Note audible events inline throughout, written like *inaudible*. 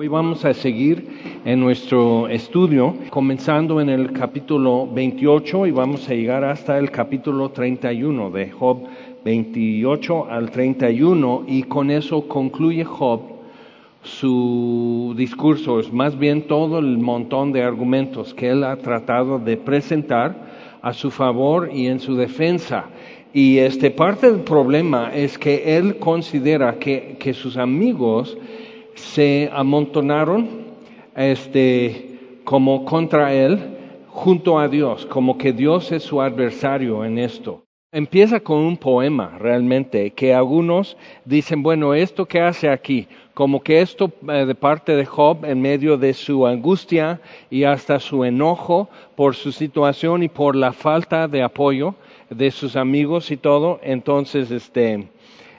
Hoy vamos a seguir en nuestro estudio, comenzando en el capítulo 28 y vamos a llegar hasta el capítulo 31 de Job 28 al 31 y con eso concluye Job su discurso, es más bien todo el montón de argumentos que él ha tratado de presentar a su favor y en su defensa. Y este parte del problema es que él considera que, que sus amigos se amontonaron este, como contra él junto a Dios, como que Dios es su adversario en esto. Empieza con un poema realmente, que algunos dicen, bueno, esto que hace aquí, como que esto eh, de parte de Job en medio de su angustia y hasta su enojo por su situación y por la falta de apoyo de sus amigos y todo, entonces este,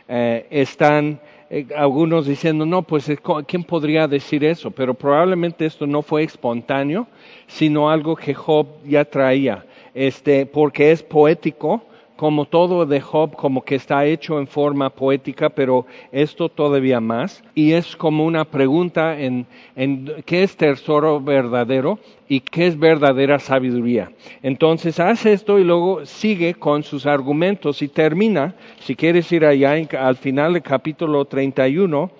eh, están eh, algunos diciendo, no, pues eh, ¿quién podría decir eso? Pero probablemente esto no fue espontáneo, sino algo que Job ya traía, este, porque es poético, como todo de Job, como que está hecho en forma poética, pero esto todavía más. Y es como una pregunta en, qué es tesoro verdadero y qué es verdadera sabiduría. Entonces hace esto y luego sigue con sus argumentos y termina, si quieres ir allá al final del capítulo 31,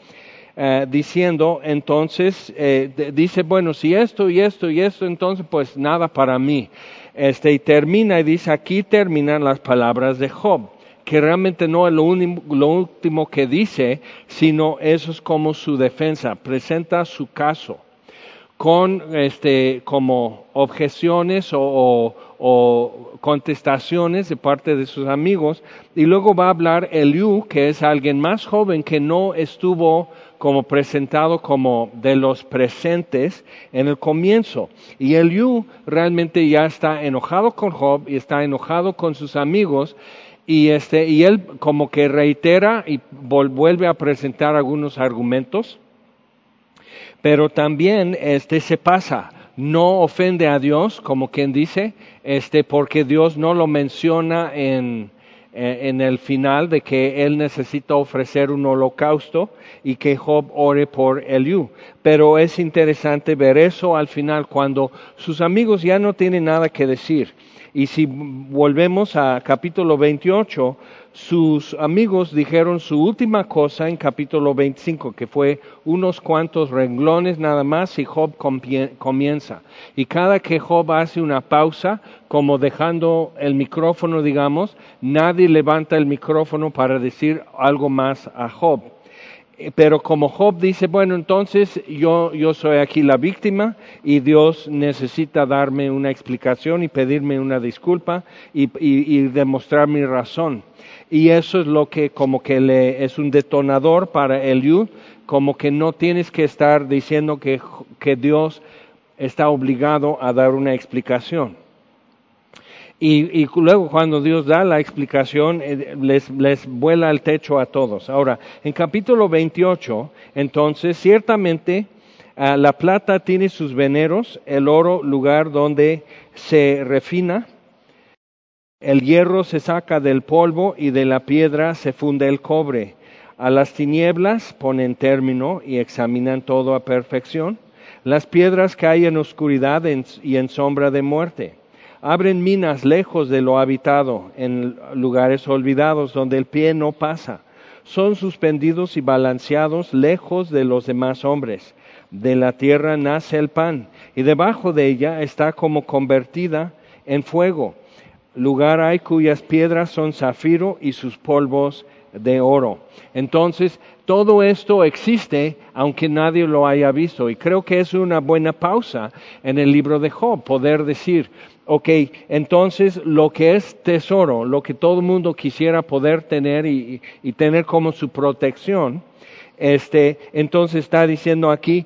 eh, diciendo, entonces, eh, dice, bueno, si esto y esto y esto, entonces pues nada para mí. Este, y termina y dice, aquí terminan las palabras de Job, que realmente no es lo, último que dice, sino eso es como su defensa, presenta su caso con este, como objeciones o, contestaciones de parte de sus amigos, y luego va a hablar Eliú, que es alguien más joven que no estuvo como presentado como de los presentes en el comienzo. Y Eliú realmente ya está enojado con Job y está enojado con sus amigos. Y este y él como que reitera y vuelve a presentar algunos argumentos, pero también este se pasa. No ofende a Dios, como quien dice, este, porque Dios no lo menciona en, en el final de que él necesita ofrecer un holocausto y que Job ore por Eliú. Pero es interesante ver eso al final cuando sus amigos ya no tienen nada que decir. Y si volvemos a capítulo 28, sus amigos dijeron su última cosa en capítulo 25, que fue unos cuantos renglones nada más y Job comienza. Y cada que Job hace una pausa, como dejando el micrófono, digamos, nadie levanta el micrófono para decir algo más a Job. Eh, pero como Job dice, bueno, entonces yo, yo soy aquí la víctima y Dios necesita darme una explicación y pedirme una disculpa y, y demostrar mi razón y eso es lo que como que le es un detonador para Eliud, como que no tienes que estar diciendo que, que Dios está obligado a dar una explicación. Y, luego cuando Dios da la explicación, eh, les, les vuela el techo a todos. Ahora, en capítulo 28, entonces, ciertamente ah, la plata tiene sus veneros, el oro lugar donde se refina, el hierro se saca del polvo y de la piedra se funde el cobre. A las tinieblas ponen término y examinan todo a perfección. Las piedras caen en oscuridad y en sombra de muerte. Abren minas lejos de lo habitado, en lugares olvidados donde el pie no pasa. Son suspendidos y balanceados lejos de los demás hombres. De la tierra nace el pan, y debajo de ella está como convertida en fuego lugar hay cuyas piedras son zafiro y sus polvos de oro. Entonces, todo esto existe aunque nadie lo haya visto. Y creo que es una buena pausa en el libro de Job, poder decir, ok, entonces lo que es tesoro, lo que todo el mundo quisiera poder tener y, y tener como su protección, este, entonces está diciendo aquí,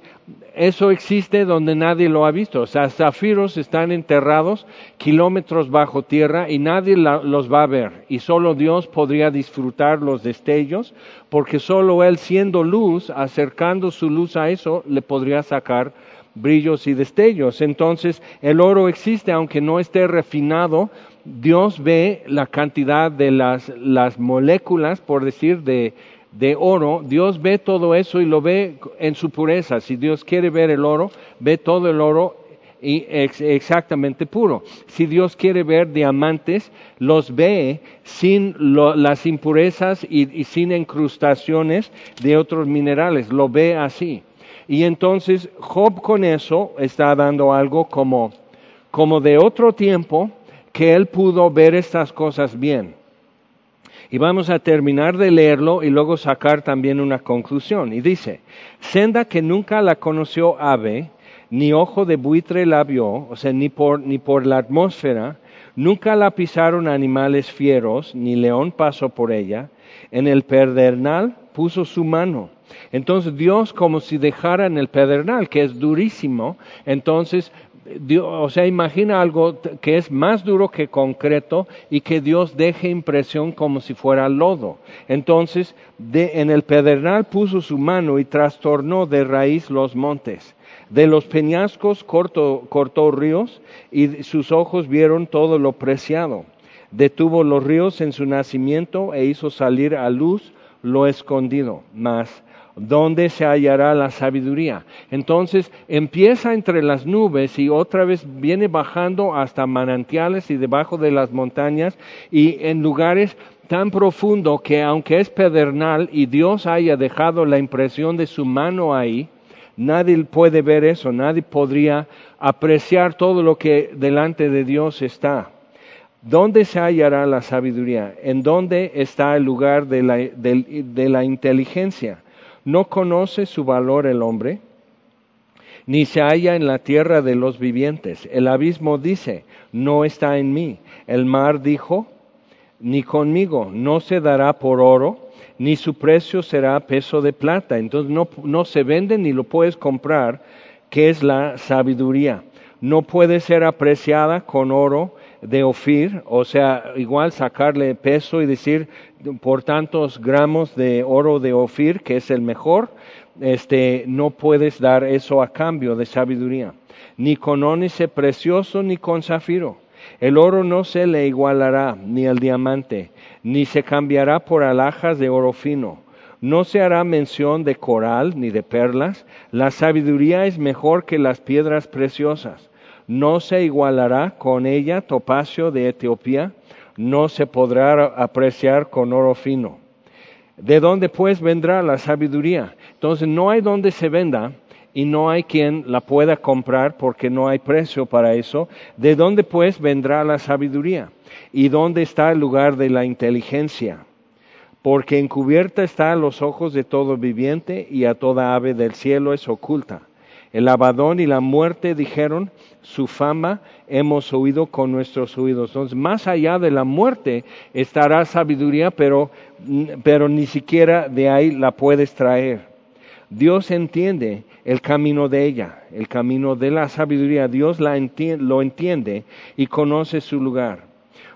eso existe donde nadie lo ha visto. O sea, zafiros están enterrados kilómetros bajo tierra y nadie los va a ver. Y solo Dios podría disfrutar los destellos, porque solo Él siendo luz, acercando su luz a eso, le podría sacar brillos y destellos. Entonces, el oro existe aunque no esté refinado. Dios ve la cantidad de las, las moléculas, por decir, de, de oro, Dios ve todo eso y lo ve en su pureza. Si Dios quiere ver el oro, ve todo el oro y exactamente puro. Si Dios quiere ver diamantes, los ve sin las impurezas y, sin incrustaciones de otros minerales, lo ve así. Y entonces Job con eso está dando algo como, como de otro tiempo que él pudo ver estas cosas bien. Y vamos a terminar de leerlo y luego sacar también una conclusión. Y dice, senda que nunca la conoció ave, ni ojo de buitre la vio, o sea, ni por, ni por la atmósfera, nunca la pisaron animales fieros, ni león pasó por ella, en el pedernal puso su mano. Entonces Dios como si dejara en el pedernal, que es durísimo, entonces o sea, imagina algo que es más duro que concreto y que Dios deje impresión como si fuera lodo. Entonces, en el pedernal puso su mano y trastornó de raíz los montes. De los peñascos cortó, cortó ríos y sus ojos vieron todo lo preciado. Detuvo los ríos en su nacimiento e hizo salir a luz lo escondido. Mas ¿dónde se hallará la sabiduría? Entonces empieza entre las nubes y otra vez viene bajando hasta manantiales y debajo de las montañas y en lugares tan profundo que aunque es pedernal y Dios haya dejado la impresión de su mano ahí, nadie puede ver eso, nadie podría apreciar todo lo que delante de Dios está. ¿Dónde se hallará la sabiduría? ¿En dónde está el lugar de la, de la inteligencia? ¿No conoce su valor el hombre? Ni se halla en la tierra de los vivientes. El abismo dice, no está en mí. El mar dijo, ni conmigo, no se dará por oro, ni su precio será peso de plata. Entonces no, no se vende ni lo puedes comprar, que es la sabiduría. No puede ser apreciada con oro de Ofir, o sea, igual sacarle peso y decir, por tantos gramos de oro de Ofir, que es el mejor, este, no puedes dar eso a cambio de sabiduría. Ni con ónice precioso ni con zafiro. El oro no se le igualará, ni el diamante, ni se cambiará por alhajas de oro fino. No se hará mención de coral ni de perlas. La sabiduría es mejor que las piedras preciosas. No se igualará con ella topacio de Etiopía no se podrá apreciar con oro fino. ¿De dónde pues vendrá la sabiduría? Entonces no hay donde se venda y no hay quien la pueda comprar porque no hay precio para eso. ¿De dónde pues vendrá la sabiduría? ¿Y dónde está el lugar de la inteligencia? Porque encubierta está a los ojos de todo viviente y a toda ave del cielo es oculta. El abadón y la muerte dijeron, su fama hemos oído con nuestros oídos. Entonces, más allá de la muerte estará sabiduría, pero, pero ni siquiera de ahí la puedes traer. Dios entiende el camino de ella, el camino de la sabiduría. Dios lo entiende y conoce su lugar.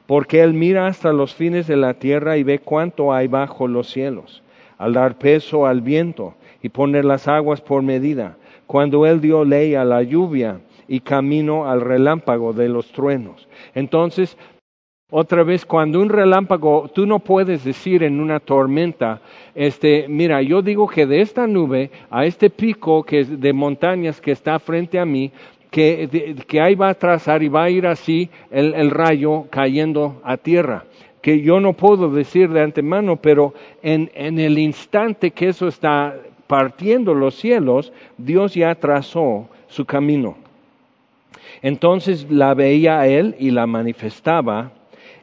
Porque Él mira hasta los fines de la tierra y ve cuánto hay bajo los cielos, al dar peso al viento y poner las aguas por medida. Cuando Él dio ley a la lluvia, y camino al relámpago de los truenos. Entonces, otra vez, cuando un relámpago, tú no puedes decir en una tormenta, este, mira, yo digo que de esta nube a este pico que es de montañas que está frente a mí, que, que ahí va a trazar y va a ir así el, el rayo cayendo a tierra que yo no puedo decir de antemano, pero en, en, el instante que eso está partiendo los cielos, Dios ya trazó su camino. Entonces la veía él y la manifestaba,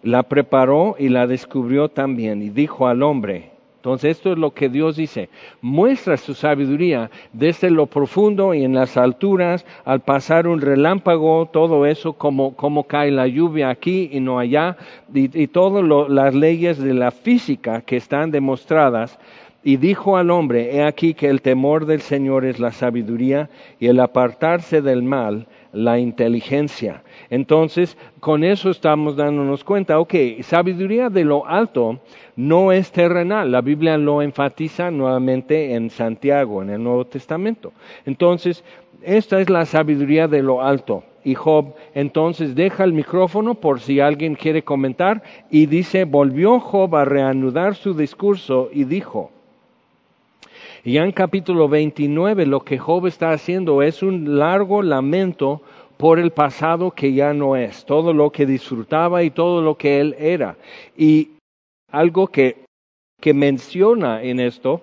la preparó y la descubrió también y dijo al hombre, entonces esto es lo que Dios dice, muestra su sabiduría desde lo profundo y en las alturas, al pasar un relámpago, todo eso, como, cae la lluvia aquí y no allá, y todas las leyes de la física que están demostradas, y dijo al hombre, he aquí que el temor del Señor es la sabiduría y el apartarse del mal la inteligencia. Entonces, con eso estamos dándonos cuenta, ok, sabiduría de lo alto no es terrenal. La Biblia lo enfatiza nuevamente en Santiago, en el Nuevo Testamento. Entonces, esta es la sabiduría de lo alto. Y Job entonces deja el micrófono por si alguien quiere comentar y dice, volvió Job a reanudar su discurso y dijo, Y en capítulo 29 lo que Job está haciendo es un largo lamento por el pasado que ya no es, todo lo que disfrutaba y todo lo que él era. Y algo que, que menciona en esto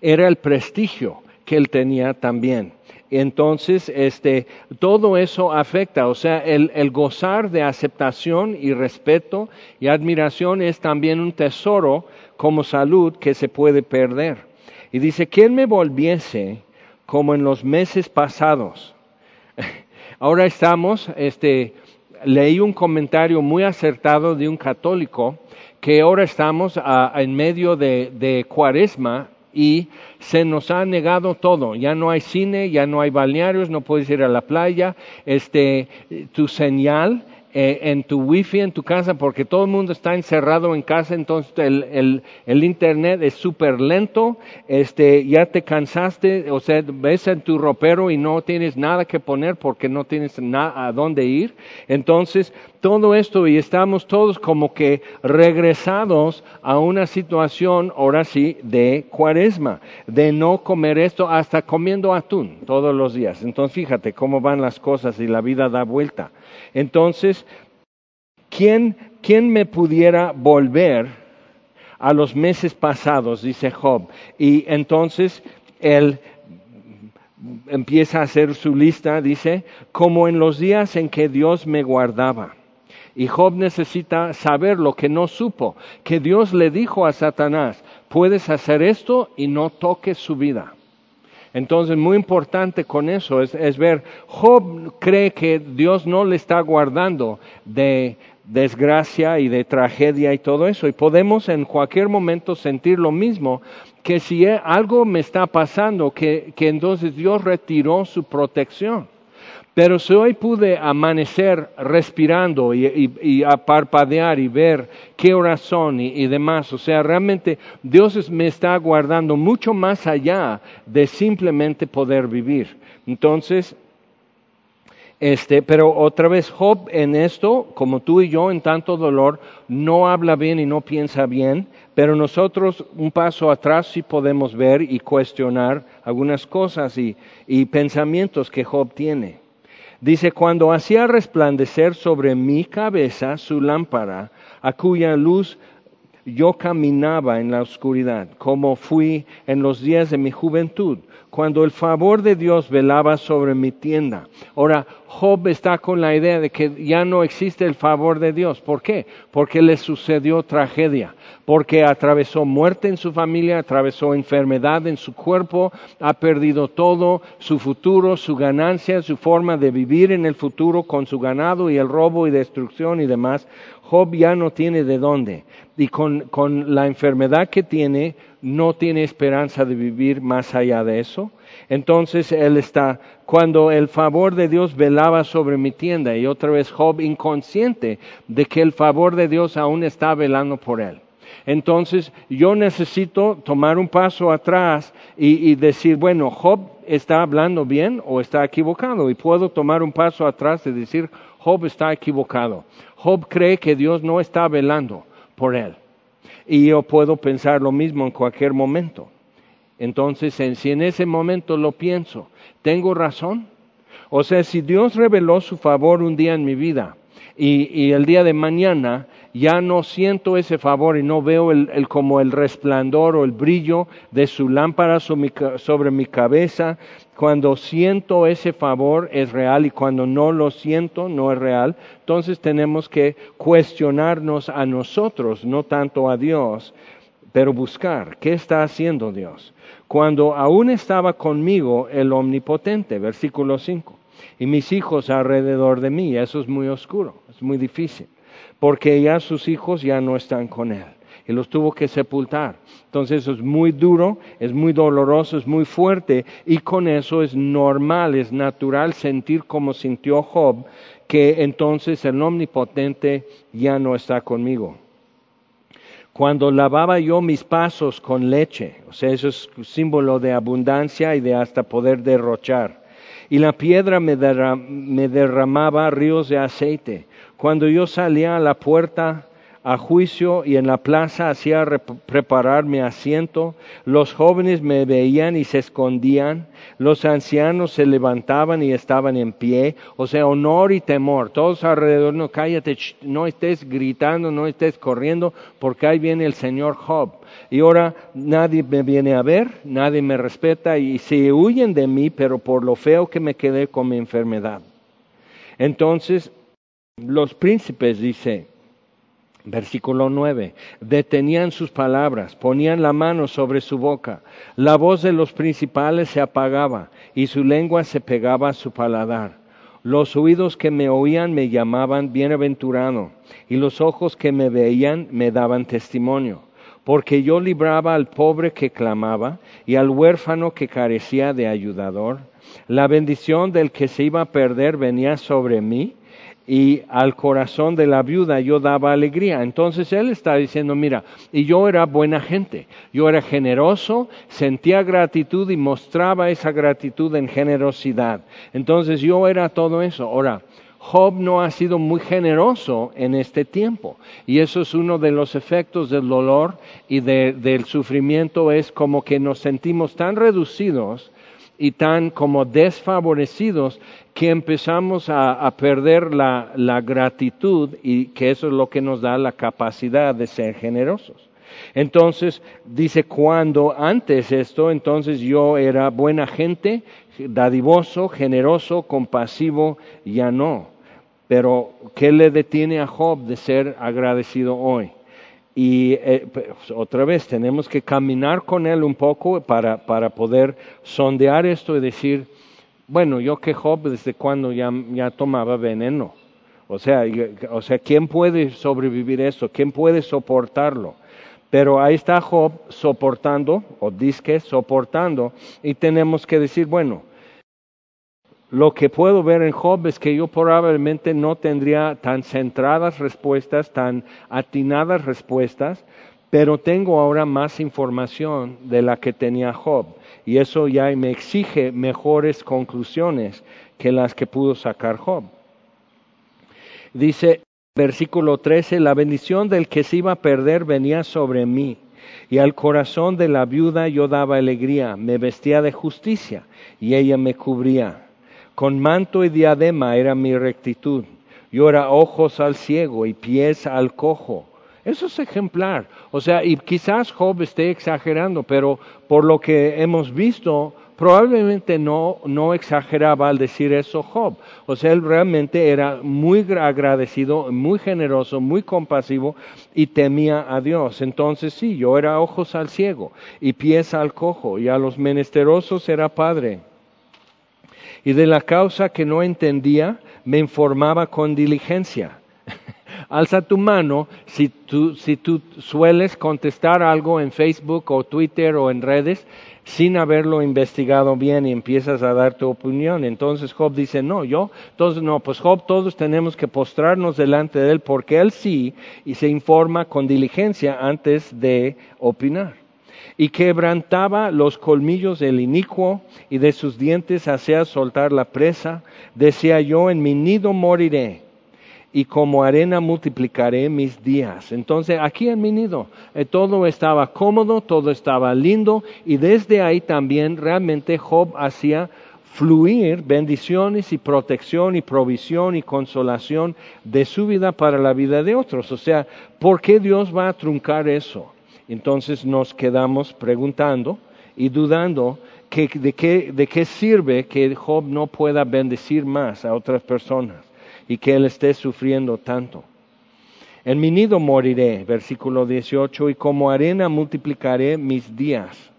era el prestigio que él tenía también. Entonces, este, todo eso afecta, o sea, el, el, gozar de aceptación y respeto y admiración es también un tesoro como salud que se puede perder. Y dice, ¿quién me volviese como en los meses pasados? *laughs* Ahora estamos, este, leí un comentario muy acertado de un católico que ahora estamos en medio de, de cuaresma y se nos ha negado todo. Ya no hay cine, ya no hay balnearios, no puedes ir a la playa. Este, tu señal eh, en tu wifi en tu casa porque todo el mundo está encerrado en casa, entonces el, el, internet es súper lento, este, ya te cansaste, o sea, ves en tu ropero y no tienes nada que poner porque no tienes a dónde ir. Entonces, todo esto y estamos todos como que regresados a una situación, ahora sí, de cuaresma, de no comer esto hasta comiendo atún todos los días. Entonces, fíjate cómo van las cosas y la vida da vuelta. Entonces, ¿quién, ¿quién me pudiera volver a los meses pasados? Dice Job. Y entonces él empieza a hacer su lista, dice, como en los días en que Dios me guardaba. Y Job necesita saber lo que no supo, que Dios le dijo a Satanás, puedes hacer esto y no toques su vida. Entonces, muy importante con eso es, ver, Job cree que Dios no le está guardando de desgracia y de tragedia y todo eso. Y podemos en cualquier momento sentir lo mismo, que si algo me está pasando, que entonces Dios retiró su protección. Pero si hoy pude amanecer respirando y, a parpadear y ver qué horas son y, demás, o sea, realmente Dios me está guardando mucho más allá de simplemente poder vivir. Entonces, este, pero otra vez Job en esto, como tú y yo en tanto dolor, no habla bien y no piensa bien, pero nosotros un paso atrás sí podemos ver y cuestionar algunas cosas y pensamientos que Job tiene. Dice, cuando hacía resplandecer sobre mi cabeza su lámpara, a cuya luz yo caminaba en la oscuridad, como fui en los días de mi juventud, cuando el favor de Dios velaba sobre mi tienda. Ahora, Job está con la idea de que ya no existe el favor de Dios. ¿Por qué? Porque le sucedió tragedia, porque atravesó muerte en su familia, atravesó enfermedad en su cuerpo, ha perdido todo, su futuro, su ganancia, su forma de vivir en el futuro con su ganado y el robo y destrucción y demás. Job ya no tiene de dónde. Y con, con la enfermedad que tiene, no tiene esperanza de vivir más allá de eso. Entonces él está, cuando el favor de Dios velaba sobre mi tienda, y otra vez Job inconsciente de que el favor de Dios aún está velando por él. Entonces yo necesito tomar un paso atrás y, decir, bueno, Job está hablando bien o está equivocado. Y puedo tomar un paso atrás y decir, Job está equivocado. Job cree que Dios no está velando por él. Y yo puedo pensar lo mismo en cualquier momento. Entonces, si en ese momento lo pienso, ¿tengo razón? O sea, si Dios reveló su favor un día en mi vida y, el día de mañana ya no siento ese favor y no veo el, como el resplandor o el brillo de su lámpara sobre mi cabeza, cuando siento ese favor es real y cuando no lo siento no es real, entonces tenemos que cuestionarnos a nosotros, no tanto a Dios, pero buscar qué está haciendo Dios. Cuando aún estaba conmigo el omnipotente, versículo 5, y mis hijos alrededor de mí, eso es muy oscuro, es muy difícil, porque ya sus hijos ya no están con él y los tuvo que sepultar. Entonces eso es muy duro, es muy doloroso, es muy fuerte y con eso es normal, es natural sentir como sintió Job, que entonces el omnipotente ya no está conmigo. Cuando lavaba yo mis pasos con leche, o sea, eso es símbolo de abundancia y de hasta poder derrochar. Y la piedra me, derramaba ríos de aceite. Cuando yo salía a la puerta a juicio y en la plaza hacía preparar mi asiento. Los jóvenes me veían y se escondían. Los ancianos se levantaban y estaban en pie. O sea, honor y temor. Todos alrededor, no cállate, no estés gritando, no estés corriendo, porque ahí viene el señor Job. Y ahora nadie me viene a ver, nadie me respeta y se huyen de mí, pero por lo feo que me quedé con mi enfermedad. Entonces, los príncipes, dice, Versículo 9. Detenían sus palabras, ponían la mano sobre su boca. La voz de los principales se apagaba y su lengua se pegaba a su paladar. Los oídos que me oían me llamaban bienaventurado y los ojos que me veían me daban testimonio. Porque yo libraba al pobre que clamaba y al huérfano que carecía de ayudador. La bendición del que se iba a perder venía sobre mí y al corazón de la viuda yo daba alegría. Entonces él está diciendo, mira, y yo era buena gente, yo era generoso, sentía gratitud y mostraba esa gratitud en generosidad. Entonces yo era todo eso. Ahora, Job no ha sido muy generoso en este tiempo y eso es uno de los efectos del dolor y del sufrimiento, es como que nos sentimos tan reducidos y tan como desfavorecidos que empezamos a, perder la, la, gratitud y que eso es lo que nos da la capacidad de ser generosos. Entonces, dice, cuando antes esto, entonces yo era buena gente, dadivoso, generoso, compasivo, ya no. Pero, ¿qué le detiene a Job de ser agradecido hoy? Y eh, pues, otra vez tenemos que caminar con él un poco para, para poder sondear esto y decir, bueno, yo que Job desde cuando ya, ya tomaba veneno. O sea, o sea, ¿quién puede sobrevivir eso? ¿Quién puede soportarlo? Pero ahí está Job soportando, o disque soportando, y tenemos que decir, bueno, lo que puedo ver en Job es que yo probablemente no tendría tan centradas respuestas, tan atinadas respuestas, pero tengo ahora más información de la que tenía Job. Y eso ya me exige mejores conclusiones que las que pudo sacar Job. Dice versículo 13, la bendición del que se iba a perder venía sobre mí, y al corazón de la viuda yo daba alegría, me vestía de justicia, y ella me cubría. Con manto y diadema era mi rectitud. Yo era ojos al ciego y pies al cojo. Eso es ejemplar. O sea, y quizás Job esté exagerando, pero por lo que hemos visto, probablemente no, no exageraba al decir eso Job. O sea, él realmente era muy agradecido, muy generoso, muy compasivo y temía a Dios. Entonces sí, yo era ojos al ciego y pies al cojo y a los menesterosos era padre y de la causa que no entendía me informaba con diligencia. *laughs* Alza tu mano si tú, si tú sueles contestar algo en Facebook o Twitter o en redes sin haberlo investigado bien y empiezas a dar tu opinión. Entonces Job dice, no, yo, entonces no, pues Job todos tenemos que postrarnos delante de él porque él sí y se informa con diligencia antes de opinar y quebrantaba los colmillos del inicuo y de sus dientes hacía soltar la presa. Decía yo, en mi nido moriré y como arena multiplicaré mis días. Entonces aquí en mi nido eh, todo estaba cómodo, todo estaba lindo y desde ahí también realmente Job hacía fluir bendiciones y protección y provisión y consolación de su vida para la vida de otros. O sea, ¿por qué Dios va a truncar eso? Entonces nos quedamos preguntando y dudando de, qué, de qué sirve que Job no pueda bendecir más a otras personas y que él esté sufriendo tanto. En mi nido moriré, versículo 18, y como arena multiplicaré mis días.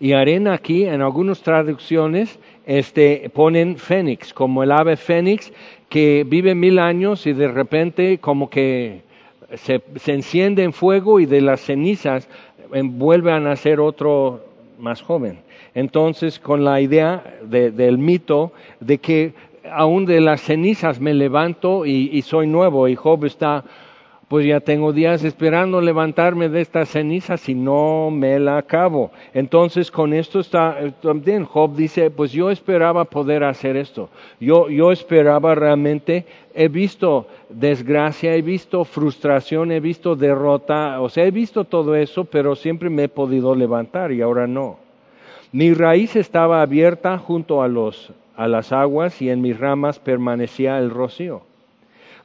Y arena aquí, en algunas traducciones, este, ponen fénix, como el ave fénix que vive mil años y de repente como que se, enciende en fuego y de las cenizas vuelve a nacer otro más joven. Entonces, con la idea del mito de que aún de las cenizas me levanto y, soy nuevo, y Job está pues ya tengo días esperando levantarme de esta ceniza si no me la acabo. Entonces con esto está eh, Job dice, pues yo esperaba poder hacer esto. Yo, yo esperaba realmente, he visto desgracia, he visto frustración, he visto derrota, o sea, he visto todo eso, pero siempre me he podido levantar y ahora no. Mi raíz estaba abierta junto a, los, a las aguas y en mis ramas permanecía el rocío.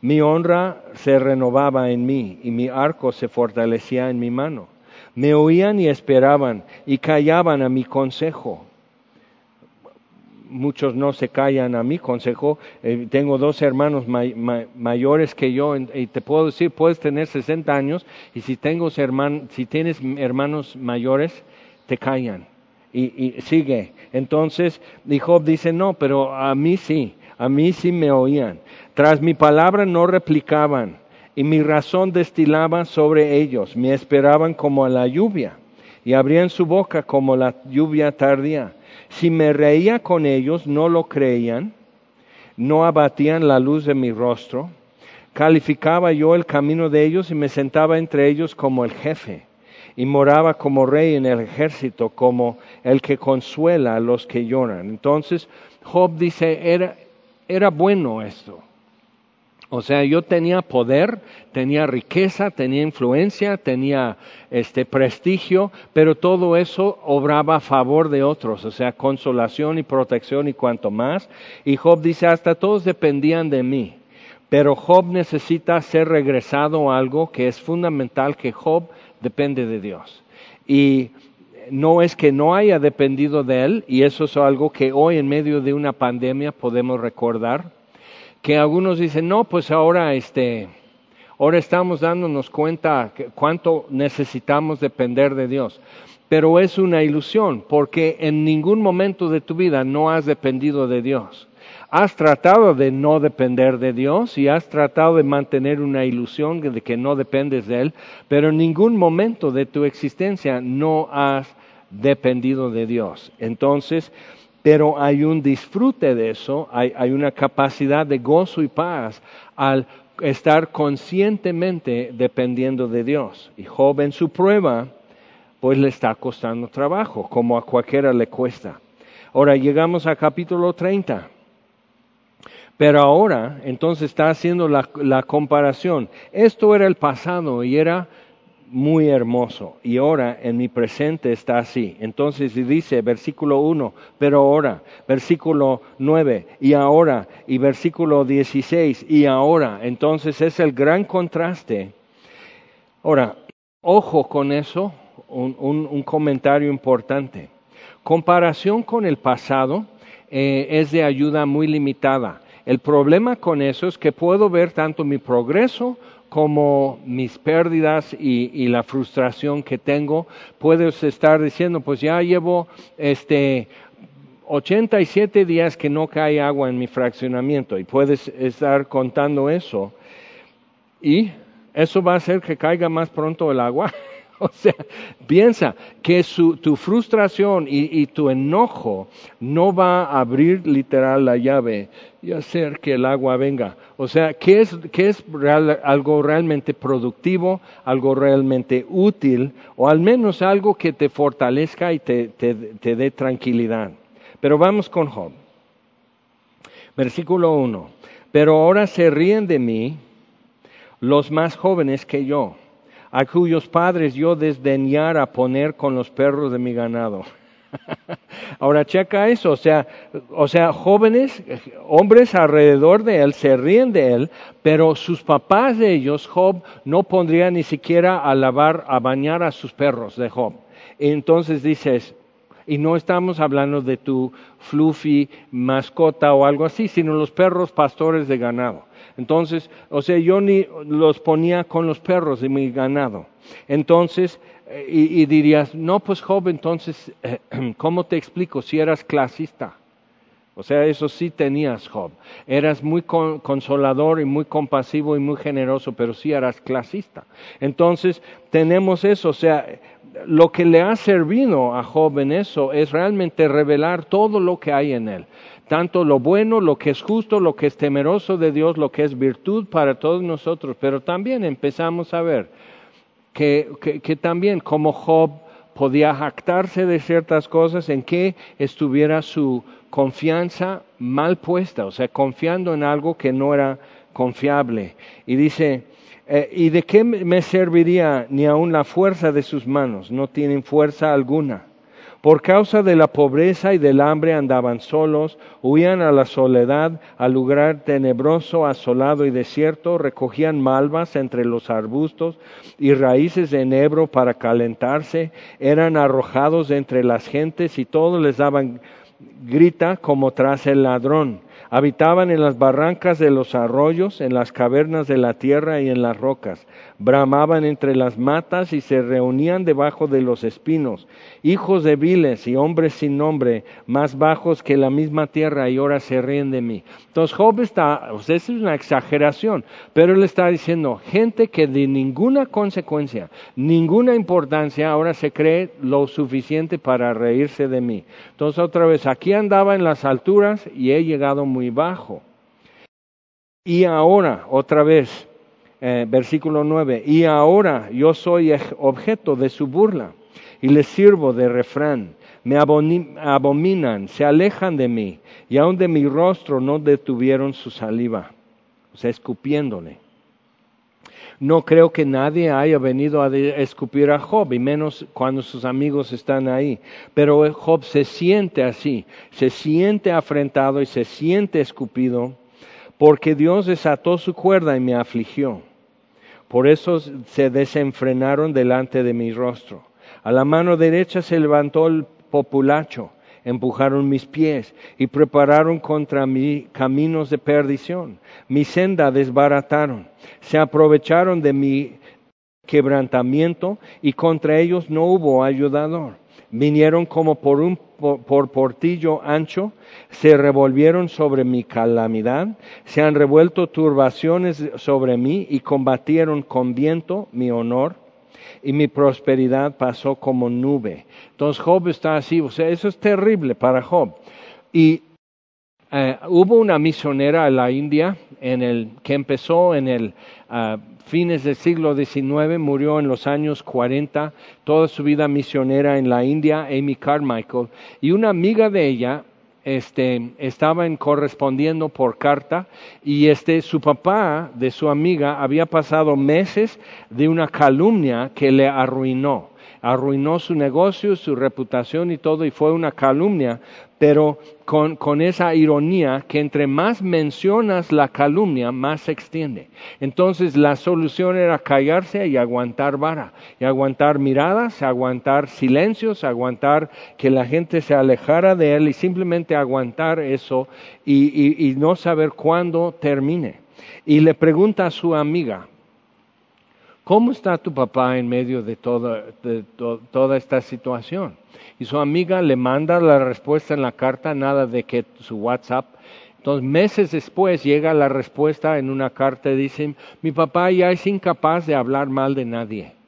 Mi honra se renovaba en mí y mi arco se fortalecía en mi mano. Me oían y esperaban y callaban a mi consejo. Muchos no se callan a mi consejo. Eh, tengo dos hermanos mayores que yo y te puedo decir, puedes tener 60 años y si, si tienes hermanos mayores, te callan y, sigue. Entonces, y Job dice, no, pero a mí sí, a mí sí me oían. Tras mi palabra no replicaban, y mi razón destilaba sobre ellos, me esperaban como a la lluvia, y abrían su boca como la lluvia tardía. Si me reía con ellos, no lo creían, no abatían la luz de mi rostro. Calificaba yo el camino de ellos y me sentaba entre ellos como el jefe y moraba como rey en el ejército, como el que consuela a los que lloran. Entonces Job dice, era, era bueno esto. O sea, yo tenía poder, tenía riqueza, tenía influencia, tenía este prestigio, pero todo eso obraba a favor de otros, o sea, consolación y protección y cuanto más. Y Job dice, hasta todos dependían de mí. Pero Job necesita ser regresado a algo que es fundamental que Job depende de Dios. Y no es que no haya dependido de Él, y eso es algo que hoy en medio de una pandemia podemos recordar, que algunos dicen, no, pues ahora este, ahora estamos dándonos cuenta cuánto necesitamos depender de Dios. Pero es una ilusión, porque en ningún momento de tu vida no has dependido de Dios has tratado de no depender de Dios y has tratado de mantener una ilusión de que no dependes de Él, pero en ningún momento de tu existencia no has dependido de Dios. Entonces, pero hay un disfrute de eso, hay, una capacidad de gozo y paz al estar conscientemente dependiendo de Dios. Y Job en su prueba, pues le está costando trabajo, como a cualquiera le cuesta. Ahora llegamos a capítulo 30. Pero ahora, entonces está haciendo la, comparación. Esto era el pasado y era muy hermoso. Y ahora en mi presente está así. Entonces dice, versículo 1, pero ahora, versículo 9, y ahora, y versículo 16, y ahora. Entonces es el gran contraste. Ahora, ojo con eso, un, comentario importante. Comparación con el pasado eh, es de ayuda muy limitada. El problema con eso es que puedo ver tanto mi progreso como mis pérdidas y, la frustración que tengo. Puedes estar diciendo, pues ya llevo este 87 días que no cae agua en mi fraccionamiento y puedes estar contando eso y eso va a hacer que caiga más pronto el agua. *laughs* *laughs* O sea, piensa que tu frustración y, tu enojo no va a abrir literal la llave y hacer que el agua venga. O sea, ¿qué es, es algo realmente productivo, algo realmente útil o al menos algo que te fortalezca y te, te dé tranquilidad? Pero vamos con Job. Versículo 1. Pero ahora se ríen de mí los más jóvenes que yo a cuyos padres yo desdeñara poner con los perros de mi ganado. *laughs* Ahora checa eso, o sea, o sea, jóvenes, hombres alrededor de él se ríen de él, pero sus papás de ellos, Job, no pondrían ni siquiera a lavar, a bañar a sus perros de Job. Entonces dices, y no estamos hablando de tu fluffy mascota o algo así, sino los perros pastores de ganado. Entonces, o sea, yo ni los ponía con los perros de mi ganado. Entonces, eh, y, dirías, no, pues joven, entonces, *clears throat* ¿cómo te explico si eras clasista? O sea, eso sí tenías, Job. Eras muy consolador y muy compasivo y muy generoso, pero sí eras clasista. Entonces, tenemos eso. O sea, lo que le ha servido a Job en eso es realmente revelar todo lo que hay en él. Tanto lo bueno, lo que es justo, lo que es temeroso de Dios, lo que es virtud para todos nosotros. Pero también empezamos a ver que, también como Job podía jactarse de ciertas cosas en que estuviera su confianza mal puesta, o sea, confiando en algo que no era confiable. Y dice, eh, ¿y de qué me serviría ni aun la fuerza de sus manos? No tienen fuerza alguna. Por causa de la pobreza y del hambre andaban solos, huían a la soledad, al lugar tenebroso, asolado y desierto, recogían malvas entre los arbustos y raíces de enebro para calentarse, eran arrojados entre las gentes y todos les daban grita como tras el ladrón. Habitaban en las barrancas de los arroyos, en las cavernas de la tierra y en las rocas. Bramaban entre las matas y se reunían debajo de los espinos. Hijos de viles y hombres sin nombre, más bajos que la misma tierra y ahora se ríen de mí. Entonces Job está, o sea, es una exageración, pero él está diciendo, gente que de ninguna consecuencia, ninguna importancia, ahora se cree lo suficiente para reírse de mí. Entonces otra vez, aquí andaba en las alturas y he llegado muy bajo. Y ahora, otra vez, eh, versículo 9, y ahora yo soy objeto de su burla y les sirvo de refrán. Me abominan, se alejan de mí, y aun de mi rostro no detuvieron su saliva, o sea, escupiéndole. No creo que nadie haya venido a escupir a Job, y menos cuando sus amigos están ahí. Pero Job se siente así, se siente afrentado y se siente escupido, porque Dios desató su cuerda y me afligió. Por eso se desenfrenaron delante de mi rostro. A la mano derecha se levantó el populacho, empujaron mis pies y prepararon contra mí caminos de perdición. Mi senda desbarataron, se aprovecharon de mi quebrantamiento y contra ellos no hubo ayudador. Vinieron como por un por portillo ancho, se revolvieron sobre mi calamidad, se han revuelto turbaciones sobre mí y combatieron con viento mi honor y mi prosperidad pasó como nube. Entonces Job está así, o sea, eso es terrible para Job. Y eh, hubo una misionera en la India en el, que empezó en el ah, fines del siglo XIX, murió en los años 40, toda su vida misionera en la India, Amy Carmichael, y una amiga de ella este, estaban correspondiendo por carta y este, su papá de su amiga había pasado meses de una calumnia que le arruinó. Arruinó su negocio, su reputación y todo, y fue una calumnia, pero con, con, esa ironía que entre más mencionas la calumnia, más se extiende. Entonces la solución era callarse y aguantar vara, y aguantar miradas, aguantar silencios, aguantar que la gente se alejara de él y simplemente aguantar eso y, y no saber cuándo termine. Y le pregunta a su amiga, ¿Cómo está tu papá en medio de toda, toda esta situación? Y su amiga le manda la respuesta en la carta, nada de que su WhatsApp. Entonces, meses después llega la respuesta en una carta, dice, mi papá ya es incapaz de hablar mal de nadie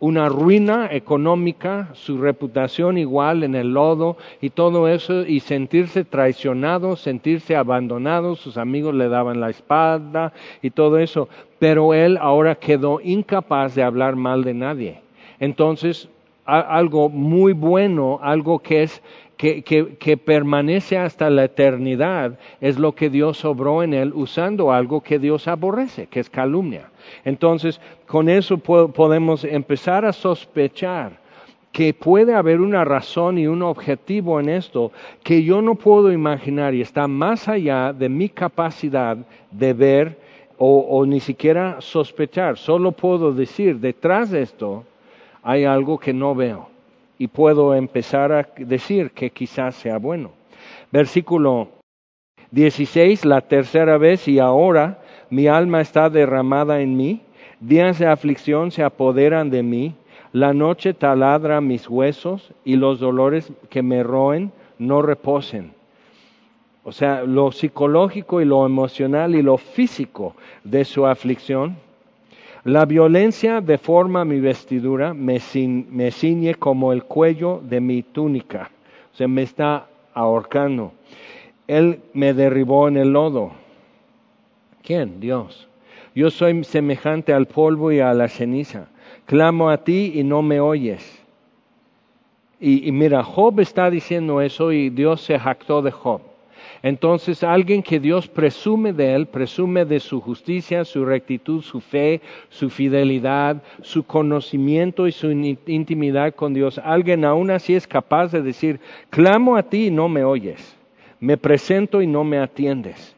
una ruina económica, su reputación igual en el lodo y todo eso, y sentirse traicionado, sentirse abandonado, sus amigos le daban la espalda y todo eso, pero él ahora quedó incapaz de hablar mal de nadie. Entonces, algo muy bueno, algo que es que, que, permanece hasta la eternidad, es lo que Dios obró en él usando algo que Dios aborrece, que es calumnia. Entonces, con eso podemos empezar a sospechar que puede haber una razón y un objetivo en esto que yo no puedo imaginar y está más allá de mi capacidad de ver o, ni siquiera sospechar. Solo puedo decir, detrás de esto hay algo que no veo y puedo empezar a decir que quizás sea bueno. Versículo 16, la tercera vez y ahora mi alma está derramada en mí, días de aflicción se apoderan de mí, la noche taladra mis huesos y los dolores que me roen no reposen. O sea, lo psicológico y lo emocional y lo físico de su aflicción. La violencia deforma mi vestidura, me, me ciñe como el cuello de mi túnica. O sea, me está ahorcando. Él me derribó en el lodo. ¿Quién? Dios. Yo soy semejante al polvo y a la ceniza. Clamo a ti y no me oyes. Y, y mira, Job está diciendo eso y Dios se jactó de Job. Entonces alguien que Dios presume de él, presume de su justicia, su rectitud, su fe, su fidelidad, su conocimiento y su intimidad con Dios, alguien aún así es capaz de decir, clamo a ti y no me oyes, me presento y no me atiendes,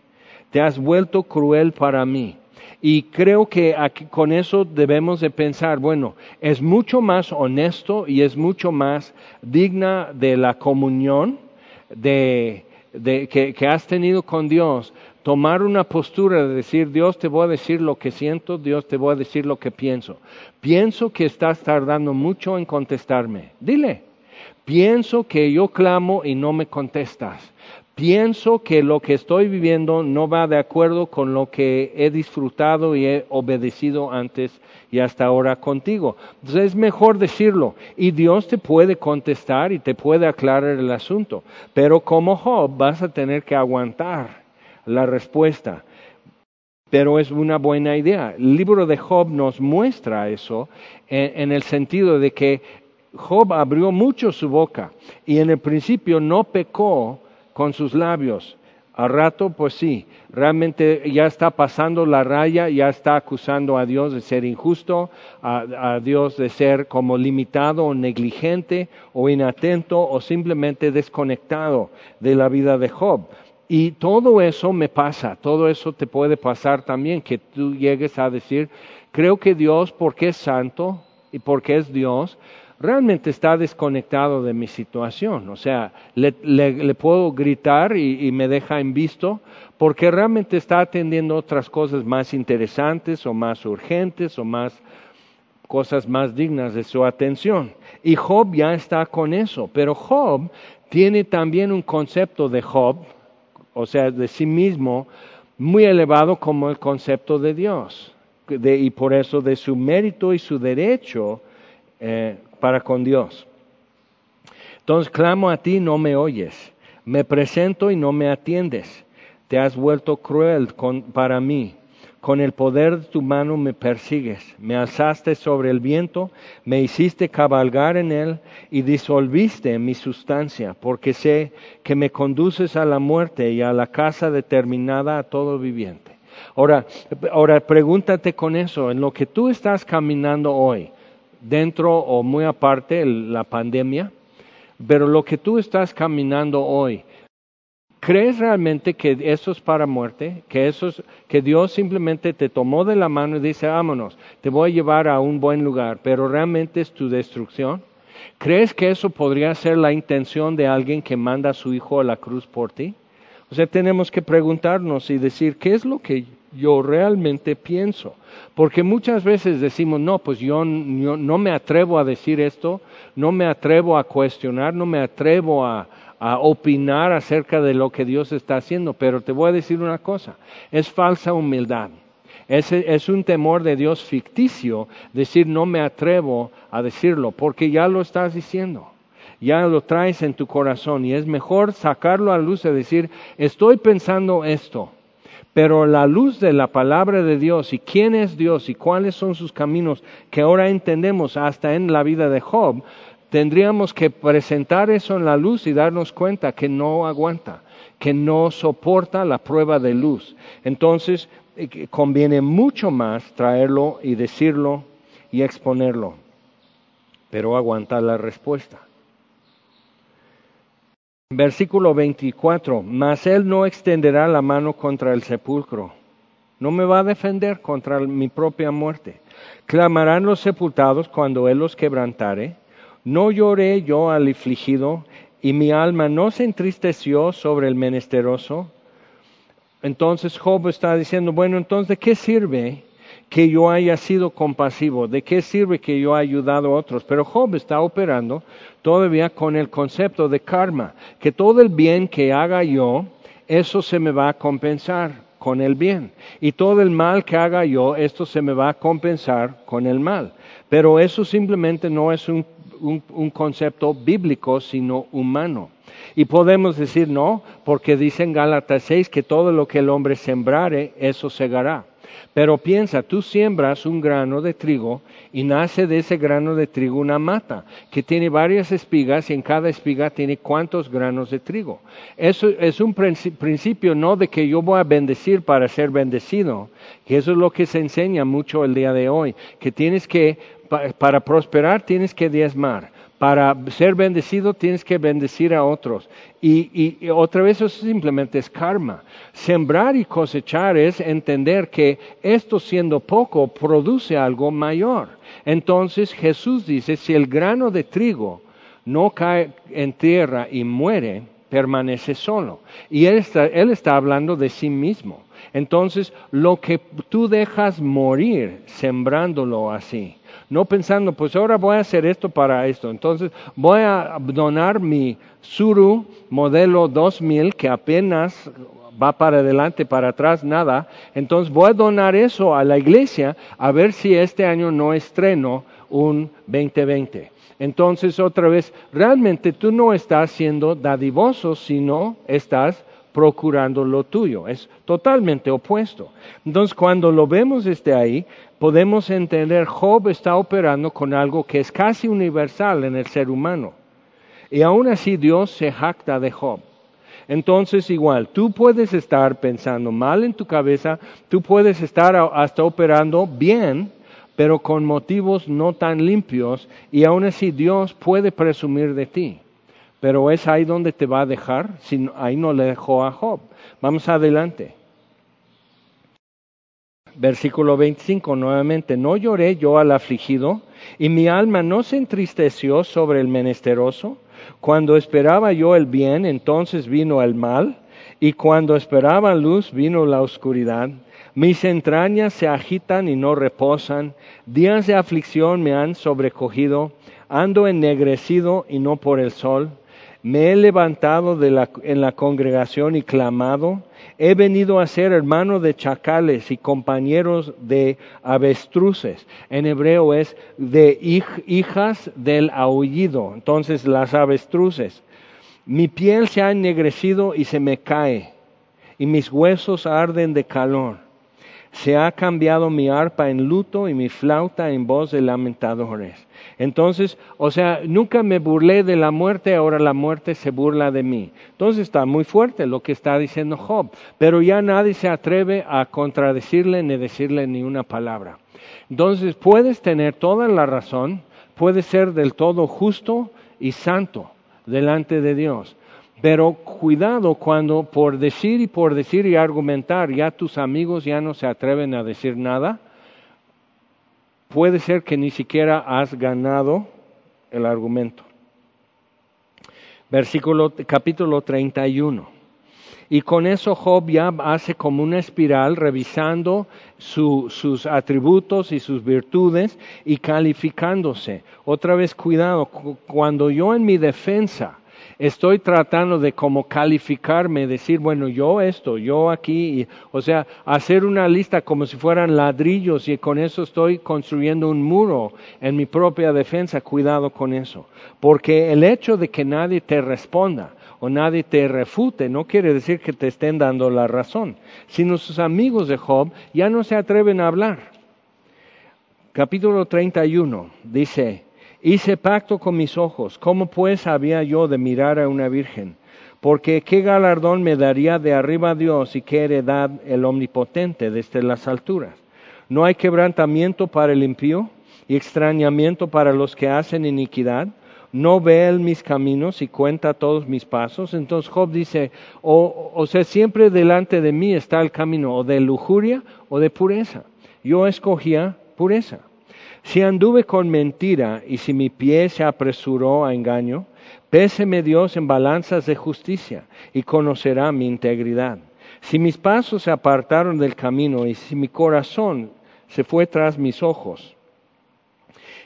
te has vuelto cruel para mí. Y creo que aquí, con eso debemos de pensar, bueno, es mucho más honesto y es mucho más digna de la comunión, de, de, que, que, has tenido con Dios, tomar una postura de decir, Dios te voy a decir lo que siento, Dios te voy a decir lo que pienso. Pienso que estás tardando mucho en contestarme. Dile, pienso que yo clamo y no me contestas. Pienso que lo que estoy viviendo no va de acuerdo con lo que he disfrutado y he obedecido antes y hasta ahora contigo. Entonces es mejor decirlo y Dios te puede contestar y te puede aclarar el asunto, pero como Job vas a tener que aguantar la respuesta. Pero es una buena idea. El libro de Job nos muestra eso en, en el sentido de que Job abrió mucho su boca y en el principio no pecó con sus labios, a rato, pues sí, realmente ya está pasando la raya, ya está acusando a Dios de ser injusto, a, Dios de ser como limitado o negligente o inatento o simplemente desconectado de la vida de Job. Y todo eso me pasa, todo eso te puede pasar también, que tú llegues a decir, creo que Dios, porque es santo y porque es Dios, realmente está desconectado de mi situación. O sea, le, puedo gritar y, me deja en visto porque realmente está atendiendo otras cosas más interesantes o más urgentes o más cosas más dignas de su atención. Y Job ya está con eso, pero Job tiene también un concepto de Job, o sea, de sí mismo, muy elevado como el concepto de Dios. y por eso de su mérito y su derecho eh, para con Dios. Entonces clamo a ti, no me oyes. Me presento y no me atiendes. Te has vuelto cruel para mí. Con el poder de tu mano me persigues. Me alzaste sobre el viento, me hiciste cabalgar en él y disolviste mi sustancia, porque sé que me conduces a la muerte y a la casa determinada a todo viviente. Ahora, ahora pregúntate con eso, en lo que tú estás caminando hoy, dentro o muy aparte la pandemia, pero lo que tú estás caminando hoy, ¿crees realmente que eso es para muerte? Que, eso es, que Dios simplemente te tomó de la mano y dice, vámonos, te voy a llevar a un buen lugar, pero realmente es tu destrucción? ¿Crees que eso podría ser la intención de alguien que manda a su hijo a la cruz por ti? O sea, tenemos que preguntarnos y decir, ¿qué es lo que yo realmente pienso? Porque muchas veces decimos, no, pues yo, no me atrevo a decir esto, no me atrevo a cuestionar, no me atrevo a, opinar acerca de lo que Dios está haciendo, pero te voy a decir una cosa, es falsa humildad. Es, es, un temor de Dios ficticio decir no me atrevo a decirlo, porque ya lo estás diciendo, ya lo traes en tu corazón y es mejor sacarlo a luz y decir estoy pensando esto, pero la luz de la palabra de Dios y quién es Dios y cuáles son sus caminos que ahora entendemos hasta en la vida de Job, tendríamos que presentar eso en la luz y darnos cuenta que no aguanta, que no soporta la prueba de luz. Entonces, eh, conviene mucho más traerlo y decirlo y exponerlo, pero aguantar la respuesta. Versículo 24, mas él no extenderá la mano contra el sepulcro, no me va a defender contra mi propia muerte. Clamarán los sepultados cuando él los quebrantare. No lloré yo al afligido, y mi alma no se entristeció sobre el menesteroso. Entonces Job está diciendo, bueno, entonces, ¿de qué sirve que yo haya sido compasivo? ¿De qué sirve que yo haya ayudado a otros? Pero Job está operando todavía con el concepto de karma, que todo el bien que haga yo, eso se me va a compensar con el bien. Y todo el mal que haga yo, esto se me va a compensar con el mal. Pero eso simplemente no es un, concepto bíblico, sino humano. Y podemos decir no, porque dice en Gálatas 6 que todo lo que el hombre sembrare, eso segará. Pero piensa, tú siembras un grano de trigo y nace de ese grano de trigo una mata que tiene varias espigas y en cada espiga tiene cuántos granos de trigo. Eso es un principio no de que yo voy a bendecir para ser bendecido, que eso es lo que se enseña mucho el día de hoy, que tienes que, para prosperar tienes que diezmar para ser bendecido tienes que bendecir a otros. Y, otra vez eso simplemente es karma. Sembrar y cosechar es entender que esto siendo poco produce algo mayor. Entonces Jesús dice, si el grano de trigo no cae en tierra y muere, permanece solo. Y él está, él está hablando de sí mismo. Entonces, lo que tú dejas morir sembrándolo así, no pensando, pues ahora voy a hacer esto para esto. Entonces voy a donar mi Suru modelo 2000 que apenas va para adelante, para atrás, nada. Entonces voy a donar eso a la iglesia a ver si este año no estreno un 2020. Entonces otra vez, realmente tú no estás siendo dadivoso, sino estás procurando lo tuyo. Es totalmente opuesto. Entonces, cuando lo vemos desde ahí, podemos entender, Job está operando con algo que es casi universal en el ser humano. Y aún así Dios se jacta de Job. Entonces igual, tú puedes estar pensando mal en tu cabeza, tú puedes estar hasta operando bien, pero con motivos no tan limpios, y aún así Dios puede presumir de ti. Pero es ahí donde te va a dejar, si ahí no le dejó a Job. Vamos adelante. Versículo 25 nuevamente, no lloré yo al afligido y mi alma no se entristeció sobre el menesteroso. Cuando esperaba yo el bien, entonces vino el mal, y cuando esperaba luz, vino la oscuridad. Mis entrañas se agitan y no reposan, días de aflicción me han sobrecogido, ando ennegrecido y no por el sol. Me he levantado en la congregación y clamado, he venido a ser hermano de chacales y compañeros de avestruces. En hebreo es de hijas del aullido, entonces las avestruces. Mi piel se ha ennegrecido y se me cae, y mis huesos arden de calor. Se ha cambiado mi arpa en luto y mi flauta en voz de lamentadores. Entonces, o sea, nunca me burlé de la muerte, ahora la muerte se burla de mí. Entonces está muy fuerte lo que está diciendo Job, pero ya nadie se atreve a contradecirle ni decirle ni una palabra. Entonces puedes tener toda la razón, puedes ser del todo justo y santo delante de Dios. Pero cuidado cuando por decir y por decir y argumentar ya tus amigos ya no se atreven a decir nada puede ser que ni siquiera has ganado el argumento. Versículo, capítulo 31. Y con eso Job ya hace como una espiral revisando sus atributos y sus virtudes y calificándose. Otra vez cuidado, cuando yo en mi defensa estoy tratando de como calificarme, decir, bueno, yo esto, yo aquí, o sea, hacer una lista como si fueran ladrillos y con eso estoy construyendo un muro en mi propia defensa, cuidado con eso, porque el hecho de que nadie te responda, o nadie te refute, no quiere decir que te estén dando la razón, sino sus amigos de Job ya no se atreven a hablar. Capítulo 31 dice, Hice pacto con mis ojos, ¿cómo pues había yo de mirar a una virgen? Porque qué galardón me daría de arriba Dios y qué heredad el omnipotente desde las alturas. No hay quebrantamiento para el impío y extrañamiento para los que hacen iniquidad. No ve él mis caminos y cuenta todos mis pasos. Entonces Job dice, o, o sea, siempre delante de mí está el camino o de lujuria o de pureza. Yo escogía pureza. Si anduve con mentira y si mi pie se apresuró a engaño, péseme Dios en balanzas de justicia y conocerá mi integridad. Si mis pasos se apartaron del camino y si mi corazón se fue tras mis ojos.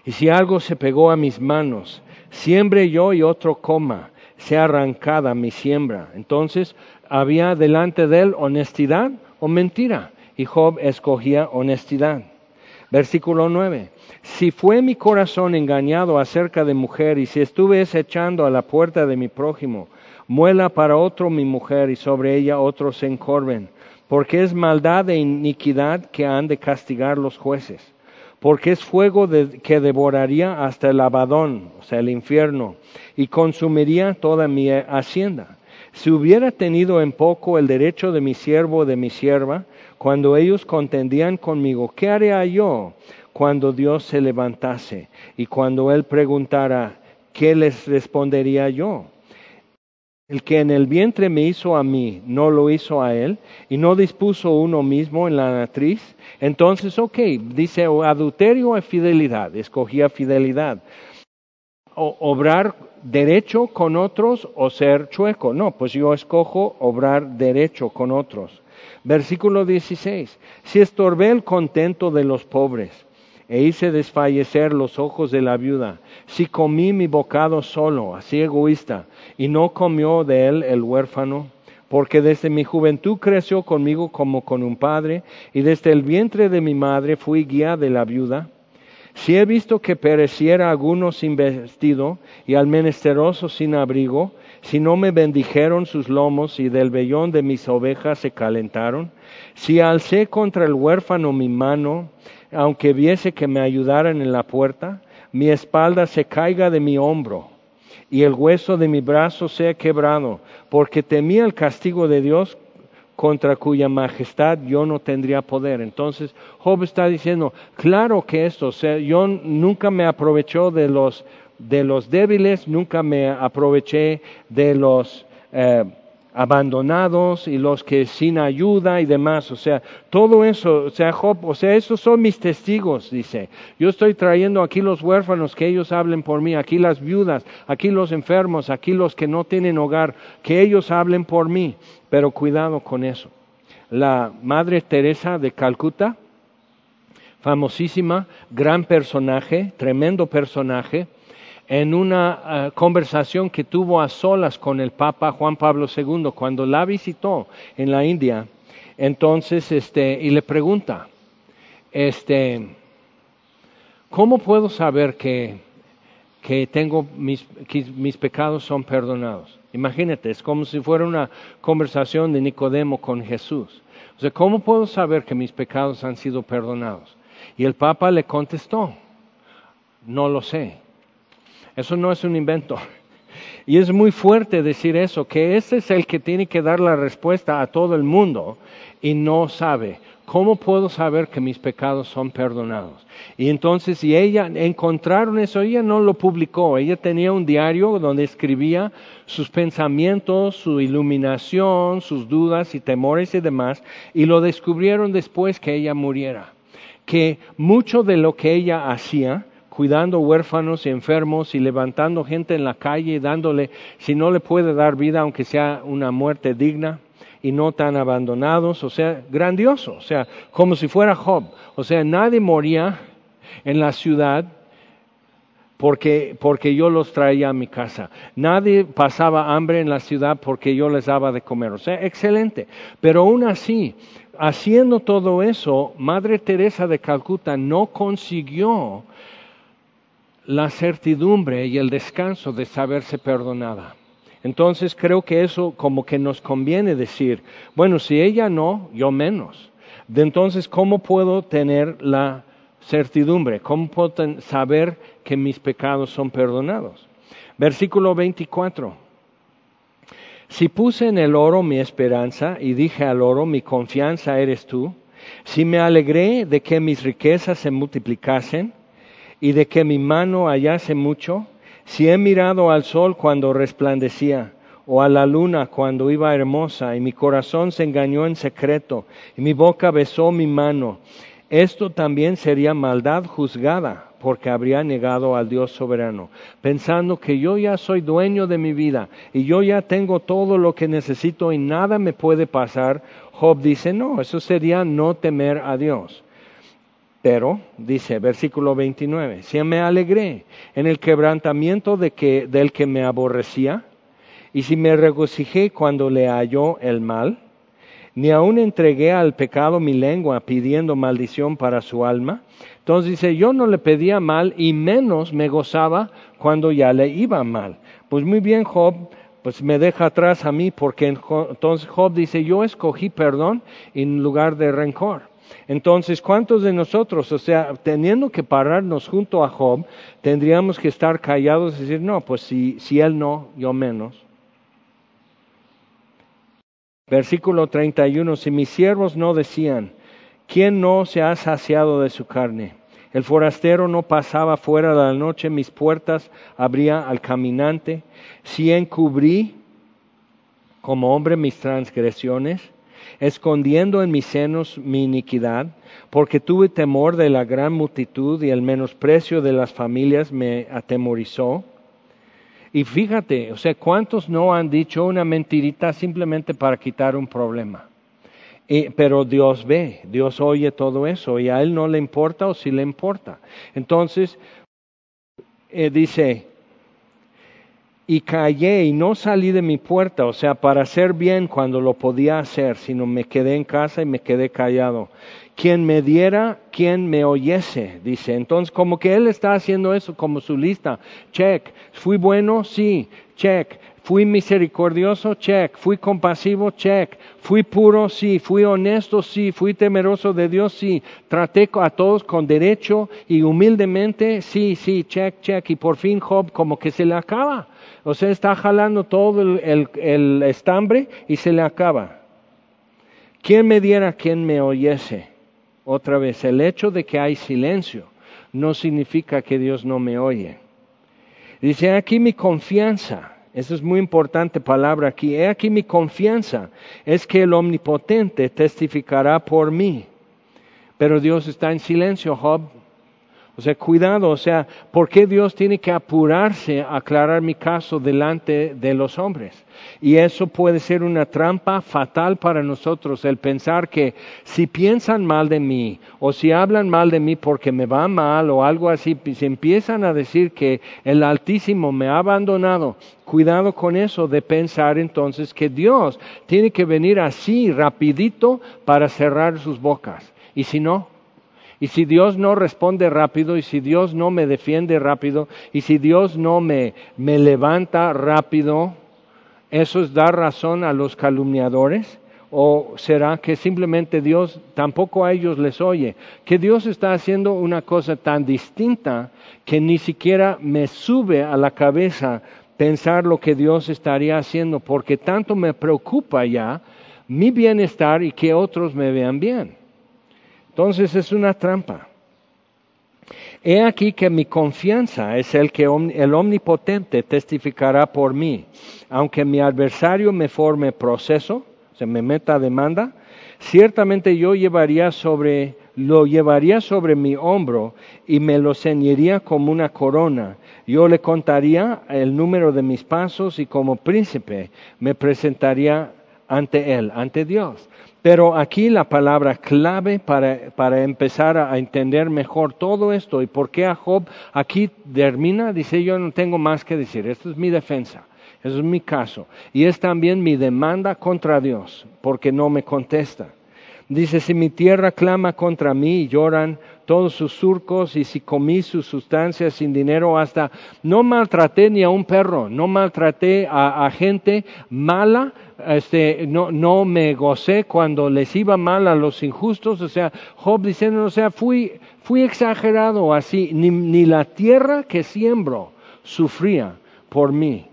Y si algo se pegó a mis manos, siembre yo y otro coma, sea arrancada mi siembra. Entonces había delante de él honestidad o mentira, y Job escogía honestidad. Versículo 9. Si fue mi corazón engañado acerca de mujer, y si estuve echando a la puerta de mi prójimo, muela para otro mi mujer, y sobre ella otros se encorven, porque es maldad e iniquidad que han de castigar los jueces porque es fuego que devoraría hasta el abadón, o sea, el infierno, y consumiría toda mi hacienda. Si hubiera tenido en poco el derecho de mi siervo o de mi sierva, cuando ellos contendían conmigo, ¿qué haría yo cuando Dios se levantase? Y cuando Él preguntara, ¿qué les respondería yo? El que en el vientre me hizo a mí, no lo hizo a él, y no dispuso uno mismo en la matriz. Entonces, ok, dice adulterio o fidelidad, escogía fidelidad. Obrar derecho con otros o ser chueco. No, pues yo escojo obrar derecho con otros. Versículo 16. Si estorbé el contento de los pobres e hice desfallecer los ojos de la viuda, si comí mi bocado solo, así egoísta, y no comió de él el huérfano, porque desde mi juventud creció conmigo como con un padre, y desde el vientre de mi madre fui guía de la viuda. Si he visto que pereciera alguno sin vestido y al menesteroso sin abrigo, si no me bendijeron sus lomos y del vellón de mis ovejas se calentaron, si alcé contra el huérfano mi mano, aunque viese que me ayudaran en la puerta, mi espalda se caiga de mi hombro y el hueso de mi brazo sea quebrado, porque temía el castigo de Dios contra cuya majestad yo no tendría poder. Entonces Job está diciendo, claro que esto, o sea, yo nunca me aprovechó de los, de los débiles, nunca me aproveché de los... Eh, abandonados y los que sin ayuda y demás. O sea, todo eso, o sea, Job, o sea, esos son mis testigos, dice. Yo estoy trayendo aquí los huérfanos, que ellos hablen por mí, aquí las viudas, aquí los enfermos, aquí los que no tienen hogar, que ellos hablen por mí. Pero cuidado con eso. La Madre Teresa de Calcuta, famosísima, gran personaje, tremendo personaje, en una eh, conversación que tuvo a solas con el Papa Juan Pablo II cuando la visitó en la India. Entonces, este, y le pregunta, este, ¿cómo puedo saber que, que tengo mis, que mis pecados son perdonados? Imagínate, es como si fuera una conversación de Nicodemo con Jesús. O sea, ¿cómo puedo saber que mis pecados han sido perdonados? Y el Papa le contestó, no lo sé. Eso no es un invento. Y es muy fuerte decir eso, que ese es el que tiene que dar la respuesta a todo el mundo y no sabe. ¿Cómo puedo saber que mis pecados son perdonados? Y entonces, si ella encontraron eso, ella no lo publicó, ella tenía un diario donde escribía sus pensamientos, su iluminación, sus dudas y temores y demás, y lo descubrieron después que ella muriera. Que mucho de lo que ella hacía, cuidando huérfanos y enfermos y levantando gente en la calle y dándole, si no le puede dar vida, aunque sea una muerte digna y no tan abandonados, o sea, grandioso, o sea, como si fuera Job, o sea, nadie moría en la ciudad porque, porque yo los traía a mi casa. Nadie pasaba hambre en la ciudad porque yo les daba de comer. O sea, excelente. Pero aún así, haciendo todo eso, Madre Teresa de Calcuta no consiguió la certidumbre y el descanso de saberse perdonada. Entonces creo que eso como que nos conviene decir, bueno, si ella no, yo menos. De entonces, ¿cómo puedo tener la certidumbre? ¿Cómo puedo saber que mis pecados son perdonados? Versículo 24. Si puse en el oro mi esperanza y dije al oro, mi confianza eres tú, si me alegré de que mis riquezas se multiplicasen, y de que mi mano hallase mucho, si he mirado al sol cuando resplandecía, o a la luna cuando iba hermosa, y mi corazón se engañó en secreto, y mi boca besó mi mano, esto también sería maldad juzgada, porque habría negado al Dios soberano, pensando que yo ya soy dueño de mi vida y yo ya tengo todo lo que necesito y nada me puede pasar. Job dice, no, eso sería no temer a Dios. Pero, dice versículo 29, si me alegré en el quebrantamiento de que, del que me aborrecía, y si me regocijé cuando le halló el mal, ni aun entregué al pecado mi lengua pidiendo maldición para su alma. Entonces dice, yo no le pedía mal y menos me gozaba cuando ya le iba mal. Pues muy bien, Job, pues me deja atrás a mí porque entonces Job dice, yo escogí perdón en lugar de rencor. Entonces, ¿cuántos de nosotros, o sea, teniendo que pararnos junto a Job, tendríamos que estar callados y decir, no, pues si, si él no, yo menos? Versículo 31, si mis siervos no decían, ¿quién no se ha saciado de su carne? El forastero no pasaba fuera de la noche, mis puertas abría al caminante. Si encubrí como hombre mis transgresiones, escondiendo en mis senos mi iniquidad, porque tuve temor de la gran multitud y el menosprecio de las familias me atemorizó. Y fíjate, o sea, ¿cuántos no han dicho una mentirita simplemente para quitar un problema? pero Dios ve, Dios oye todo eso y a Él no le importa o si le importa. Entonces, eh, dice, y callé y no salí de mi puerta, o sea, para hacer bien cuando lo podía hacer, sino me quedé en casa y me quedé callado quien me diera, quien me oyese, dice. Entonces, como que él está haciendo eso como su lista. Check. ¿Fui bueno? Sí. Check. ¿Fui misericordioso? Check. ¿Fui compasivo? Check. ¿Fui puro? Sí. ¿Fui honesto? Sí. ¿Fui temeroso de Dios? Sí. ¿Traté a todos con derecho y humildemente? Sí, sí. Check, check. Y por fin Job como que se le acaba. O sea, está jalando todo el, estambre y se le acaba. ¿Quién me diera, quien me oyese? Otra vez, el hecho de que hay silencio no significa que Dios no me oye. Dice, aquí mi confianza, esa es muy importante palabra aquí, he aquí mi confianza, es que el omnipotente testificará por mí. Pero Dios está en silencio, Job. O sea, cuidado, o sea, ¿por qué Dios tiene que apurarse a aclarar mi caso delante de los hombres? Y eso puede ser una trampa fatal para nosotros, el pensar que si piensan mal de mí o si hablan mal de mí porque me va mal o algo así, si empiezan a decir que el Altísimo me ha abandonado, cuidado con eso de pensar entonces que Dios tiene que venir así rapidito para cerrar sus bocas. Y si no, y si Dios no responde rápido, y si Dios no me defiende rápido, y si Dios no me, me levanta rápido, ¿eso es dar razón a los calumniadores? ¿O será que simplemente Dios tampoco a ellos les oye? Que Dios está haciendo una cosa tan distinta que ni siquiera me sube a la cabeza pensar lo que Dios estaría haciendo, porque tanto me preocupa ya mi bienestar y que otros me vean bien. Entonces es una trampa. He aquí que mi confianza es el que el omnipotente testificará por mí. Aunque mi adversario me forme proceso, se me meta demanda, ciertamente yo llevaría sobre, lo llevaría sobre mi hombro y me lo ceñiría como una corona. Yo le contaría el número de mis pasos y como príncipe me presentaría ante él, ante Dios. Pero aquí la palabra clave para, para, empezar a entender mejor todo esto y por qué a Job aquí termina, dice yo no tengo más que decir, esto es mi defensa, eso es mi caso y es también mi demanda contra Dios porque no me contesta. Dice, si mi tierra clama contra mí lloran todos sus surcos y si comí sus sustancias sin dinero hasta no maltraté ni a un perro, no maltraté a gente mala, este, no, me gocé cuando les iba mal a los injustos, o sea, Job diciendo, o sea, fui, exagerado así, ni, ni la tierra que siembro sufría por mí.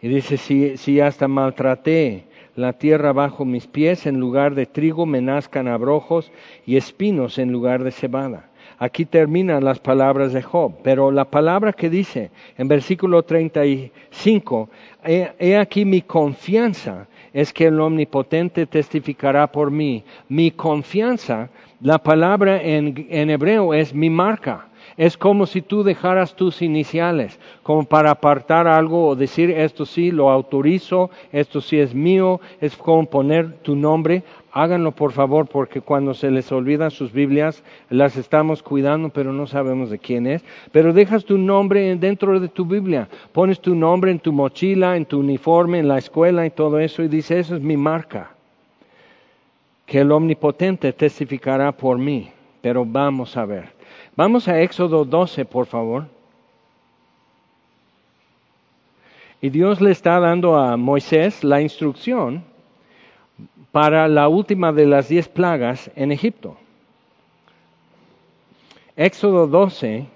Y dice, si, si hasta maltraté la tierra bajo mis pies, en lugar de trigo me nazcan abrojos y espinos en lugar de cebada. Aquí terminan las palabras de Job, pero la palabra que dice en versículo 35, he, he aquí mi confianza es que el omnipotente testificará por mí. Mi confianza, la palabra en, en hebreo es mi marca Es como si tú dejaras tus iniciales, como para apartar algo o decir esto sí lo autorizo, esto sí es mío, es como poner tu nombre. Háganlo por favor porque cuando se les olvidan sus Biblias las estamos cuidando pero no sabemos de quién es. Pero dejas tu nombre dentro de tu Biblia, pones tu nombre en tu mochila, en tu uniforme, en la escuela y todo eso y dices, eso es mi marca. Que el omnipotente testificará por mí. Pero vamos a ver. Vamos a Éxodo 12, por favor. Y Dios le está dando a Moisés la instrucción para la última de las diez plagas en Egipto. Éxodo 12,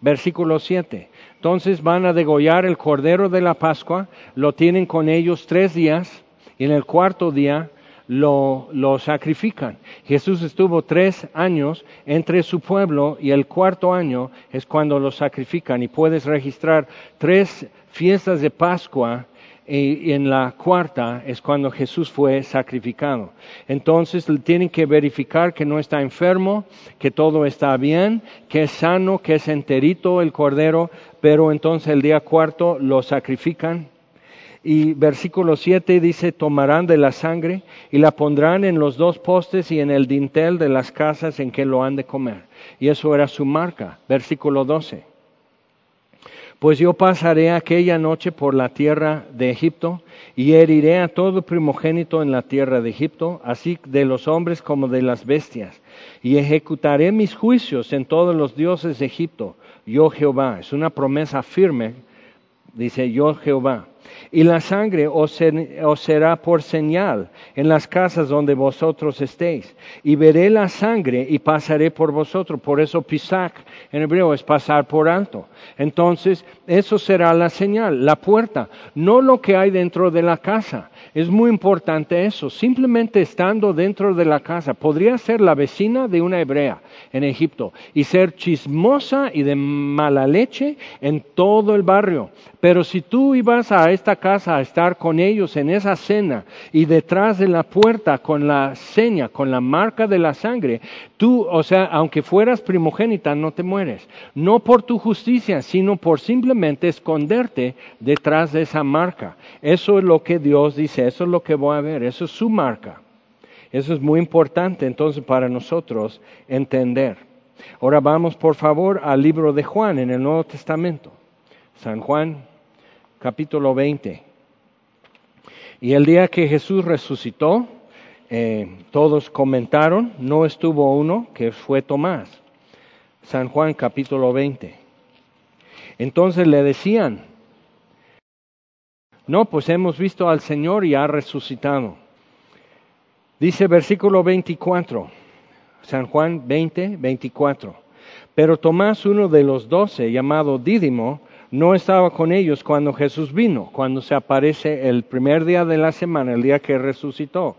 versículo 7. Entonces van a degollar el cordero de la Pascua, lo tienen con ellos tres días, y en el cuarto día lo, lo, sacrifican. Jesús estuvo tres años entre su pueblo y el cuarto año es cuando lo sacrifican y puedes registrar tres fiestas de Pascua y en la cuarta es cuando Jesús fue sacrificado. Entonces tienen que verificar que no está enfermo, que todo está bien, que es sano, que es enterito el cordero, pero entonces el día cuarto lo sacrifican y versículo 7 dice, tomarán de la sangre y la pondrán en los dos postes y en el dintel de las casas en que lo han de comer. Y eso era su marca. Versículo 12. Pues yo pasaré aquella noche por la tierra de Egipto y heriré a todo primogénito en la tierra de Egipto, así de los hombres como de las bestias, y ejecutaré mis juicios en todos los dioses de Egipto. Yo Jehová. Es una promesa firme, dice yo Jehová y la sangre os, será por señal en las casas donde vosotros estéis. Y veré la sangre y pasaré por vosotros. Por eso pisac en hebreo es pasar por alto. Entonces, eso será la señal, la puerta, no lo que hay dentro de la casa. Es muy importante eso. Simplemente estando dentro de la casa, podría ser la vecina de una hebrea en Egipto y ser chismosa y de mala leche en todo el barrio. Pero si tú ibas a esta casa a estar con ellos en esa cena y detrás de la puerta con la seña, con la marca de la sangre, tú, o sea, aunque fueras primogénita, no te mueres. No por tu justicia, sino por simplemente esconderte detrás de esa marca. Eso es lo que Dios dice, eso es lo que voy a ver, eso es su marca. Eso es muy importante entonces para nosotros entender. Ahora vamos por favor al libro de Juan en el Nuevo Testamento. San Juan capítulo 20. Y el día que Jesús resucitó, eh, todos comentaron, no estuvo uno, que fue Tomás. San Juan capítulo 20. Entonces le decían, no, pues hemos visto al Señor y ha resucitado. Dice versículo 24, San Juan 20, 24. Pero Tomás, uno de los doce, llamado Dídimo, no estaba con ellos cuando Jesús vino, cuando se aparece el primer día de la semana, el día que resucitó.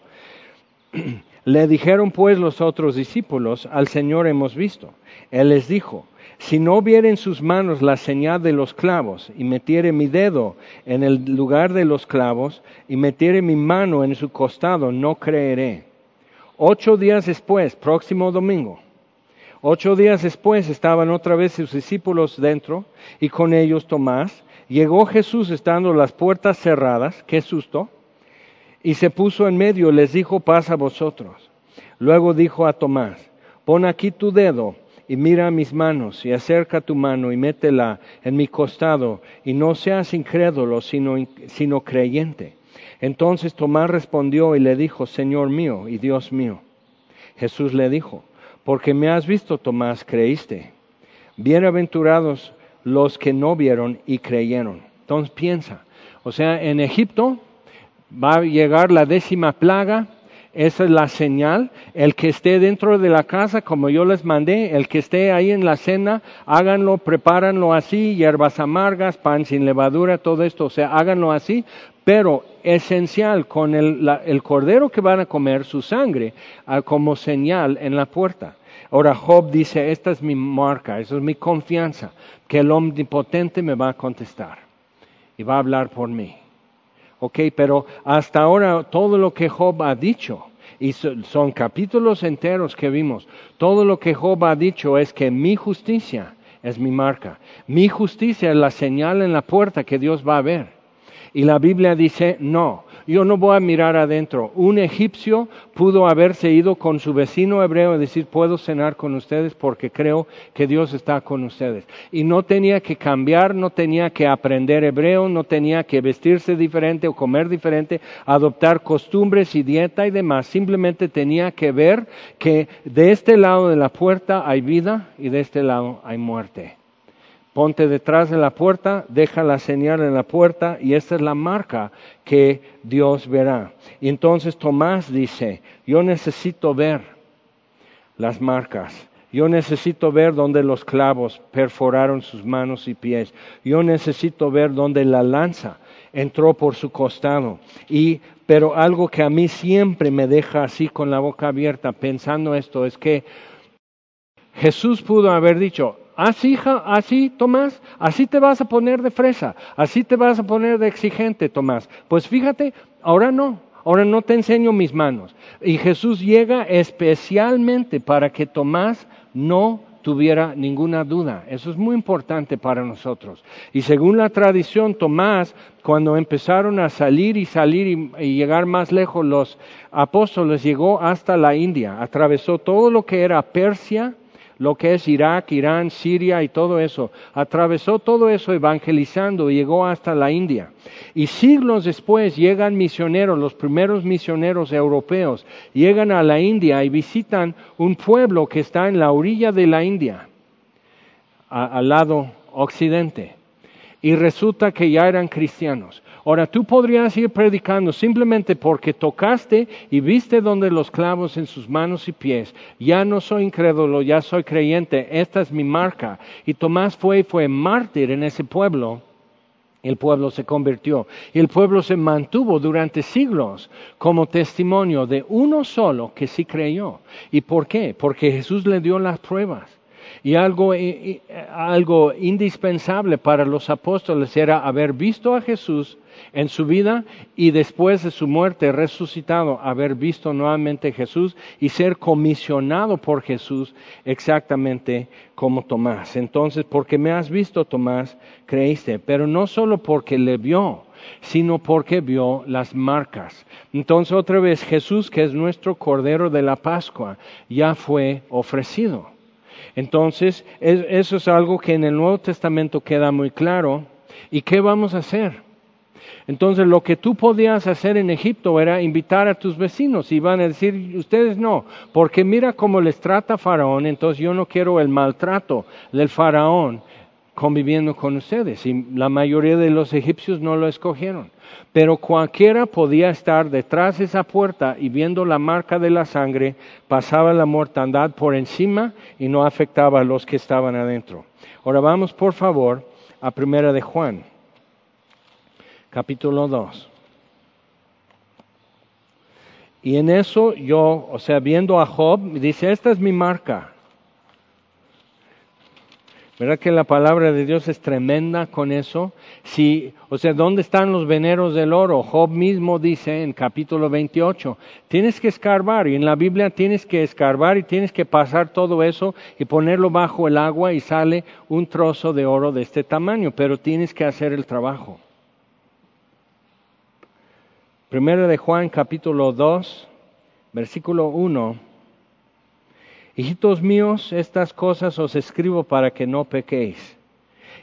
*clears throat* Le dijeron pues los otros discípulos, al Señor hemos visto. Él les dijo, si no viere en sus manos la señal de los clavos, y metiere mi dedo en el lugar de los clavos, y metiere mi mano en su costado, no creeré. Ocho días después, próximo domingo, Ocho días después estaban otra vez sus discípulos dentro y con ellos Tomás. Llegó Jesús estando las puertas cerradas, qué susto, y se puso en medio y les dijo, paz a vosotros. Luego dijo a Tomás, pon aquí tu dedo y mira mis manos y acerca tu mano y métela en mi costado y no seas incrédulo sino, sino creyente. Entonces Tomás respondió y le dijo, Señor mío y Dios mío. Jesús le dijo, porque me has visto, Tomás, creíste. Bienaventurados los que no vieron y creyeron. Entonces piensa, o sea, en Egipto va a llegar la décima plaga, esa es la señal. El que esté dentro de la casa, como yo les mandé, el que esté ahí en la cena, háganlo, prepáranlo así, hierbas amargas, pan sin levadura, todo esto, o sea, háganlo así, pero esencial con el, cordero que van a comer, su sangre, ah, como señal en la puerta. Ahora Job dice, esta es mi marca, esa es mi confianza, que el omnipotente me va a contestar y va a hablar por mí. Ok, pero hasta ahora todo lo que Job ha dicho Y son capítulos enteros que vimos. Todo lo que Job ha dicho es que mi justicia es mi marca. Mi justicia es la señal en la puerta que Dios va a ver. Y la Biblia dice, no, yo no voy a mirar adentro. Un egipcio pudo haberse ido con su vecino hebreo y decir, puedo cenar con ustedes porque creo que Dios está con ustedes. Y no tenía que cambiar, no tenía que aprender hebreo, no tenía que vestirse diferente o comer diferente, adoptar costumbres y dieta y demás. Simplemente tenía que ver que de este lado de la puerta hay vida y de este lado hay muerte. Ponte detrás de la puerta, deja la señal en la puerta y esta es la marca que Dios verá. Y entonces Tomás dice, yo necesito ver las marcas. Yo necesito ver dónde los clavos perforaron sus manos y pies. Yo necesito ver dónde la lanza entró por su costado. Y pero algo que a mí siempre me deja así con la boca abierta pensando esto es que Jesús pudo haber dicho, así, así, Tomás, así te vas a poner de fresa, así te vas a poner de exigente, Tomás. Pues fíjate, ahora no, ahora no te enseño mis manos. Y Jesús llega especialmente para que Tomás no tuviera ninguna duda. Eso es muy importante para nosotros. Y según la tradición, Tomás, cuando empezaron a salir y salir y, y, llegar más lejos, los apóstoles llegó hasta la India, atravesó todo lo que era Persia, lo que es Irak, Irán, Siria y todo eso. Atravesó todo eso evangelizando y llegó hasta la India. Y siglos después llegan misioneros, los primeros misioneros europeos, llegan a la India y visitan un pueblo que está en la orilla de la India, al lado occidente. Y resulta que ya eran cristianos. Ahora tú podrías ir predicando simplemente porque tocaste y viste donde los clavos en sus manos y pies. Ya no soy incrédulo, ya soy creyente, esta es mi marca. Y Tomás fue y fue mártir en ese pueblo. El pueblo se convirtió y el pueblo se mantuvo durante siglos como testimonio de uno solo que sí creyó. ¿Y por qué? Porque Jesús le dio las pruebas. Y algo, algo indispensable para los apóstoles era haber visto a Jesús en su vida y después de su muerte resucitado, haber visto nuevamente a Jesús y ser comisionado por Jesús exactamente como Tomás. Entonces, porque me has visto, Tomás, creíste, pero no solo porque le vio, sino porque vio las marcas. Entonces, otra vez, Jesús, que es nuestro Cordero de la Pascua, ya fue ofrecido. Entonces, eso es algo que en el Nuevo Testamento queda muy claro. ¿Y qué vamos a hacer? Entonces lo que tú podías hacer en Egipto era invitar a tus vecinos y van a decir, ustedes no, porque mira cómo les trata Faraón, entonces yo no quiero el maltrato del Faraón conviviendo con ustedes. Y la mayoría de los egipcios no lo escogieron. Pero cualquiera podía estar detrás de esa puerta y viendo la marca de la sangre, pasaba la mortandad por encima y no afectaba a los que estaban adentro. Ahora vamos por favor a Primera de Juan capítulo 2. Y en eso yo, o sea, viendo a Job, dice, esta es mi marca. ¿Verdad que la palabra de Dios es tremenda con eso? Si, o sea, ¿dónde están los veneros del oro? Job mismo dice en capítulo 28, tienes que escarbar y en la Biblia tienes que escarbar y tienes que pasar todo eso y ponerlo bajo el agua y sale un trozo de oro de este tamaño, pero tienes que hacer el trabajo. Primero de Juan capítulo 2, versículo 1. Hijitos míos, estas cosas os escribo para que no pequéis.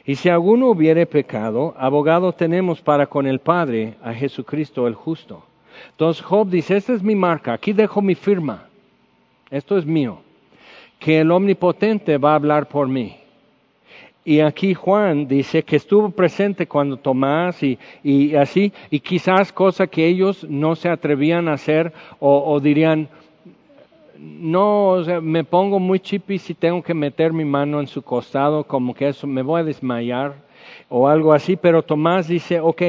Y si alguno hubiere pecado, abogado tenemos para con el Padre a Jesucristo el justo. Entonces Job dice, esta es mi marca, aquí dejo mi firma, esto es mío, que el omnipotente va a hablar por mí. Y aquí Juan dice que estuvo presente cuando Tomás y, así, y quizás cosa que ellos no se atrevían a hacer o, dirían, no, me pongo muy chipi si tengo que meter mi mano en su costado, como que eso me voy a desmayar o algo así, pero Tomás dice, ok,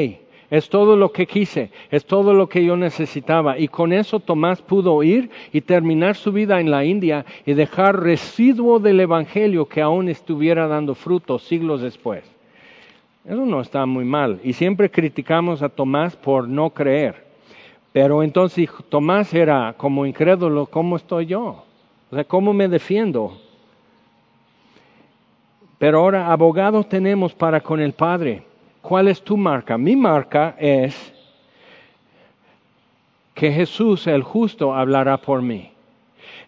es todo lo que quise, es todo lo que yo necesitaba. Y con eso Tomás pudo ir y terminar su vida en la India y dejar residuo del Evangelio que aún estuviera dando frutos siglos después. Eso no está muy mal. Y siempre criticamos a Tomás por no creer. Pero entonces Tomás era como incrédulo, ¿cómo estoy yo? O sea, ¿cómo me defiendo? Pero ahora abogados tenemos para con el Padre. ¿Cuál es tu marca? Mi marca es que Jesús el justo hablará por mí.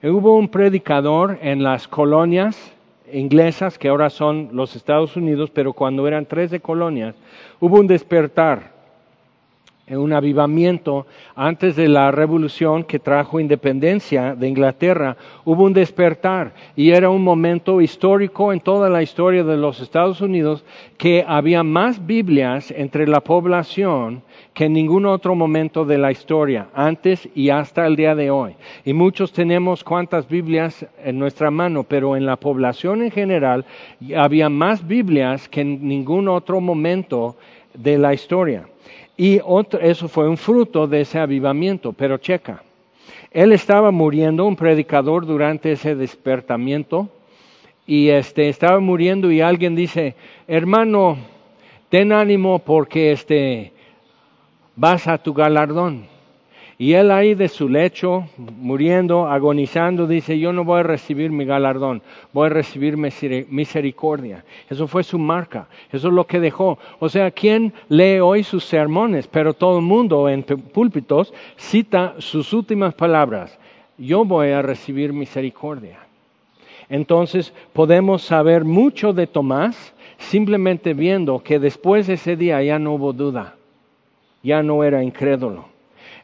Hubo un predicador en las colonias inglesas, que ahora son los Estados Unidos, pero cuando eran 13 colonias, hubo un despertar un avivamiento antes de la revolución que trajo independencia de Inglaterra, hubo un despertar y era un momento histórico en toda la historia de los Estados Unidos que había más Biblias entre la población que en ningún otro momento de la historia, antes y hasta el día de hoy. Y muchos tenemos cuantas Biblias en nuestra mano, pero en la población en general había más Biblias que en ningún otro momento de la historia. Y eso fue un fruto de ese avivamiento, pero checa. Él estaba muriendo, un predicador durante ese despertamiento, y este, estaba muriendo y alguien dice, hermano, ten ánimo porque este, vas a tu galardón. Y él ahí de su lecho, muriendo, agonizando, dice, yo no voy a recibir mi galardón, voy a recibir misericordia. Eso fue su marca, eso es lo que dejó. O sea, ¿quién lee hoy sus sermones? Pero todo el mundo en púlpitos cita sus últimas palabras, yo voy a recibir misericordia. Entonces podemos saber mucho de Tomás simplemente viendo que después de ese día ya no hubo duda, ya no era incrédulo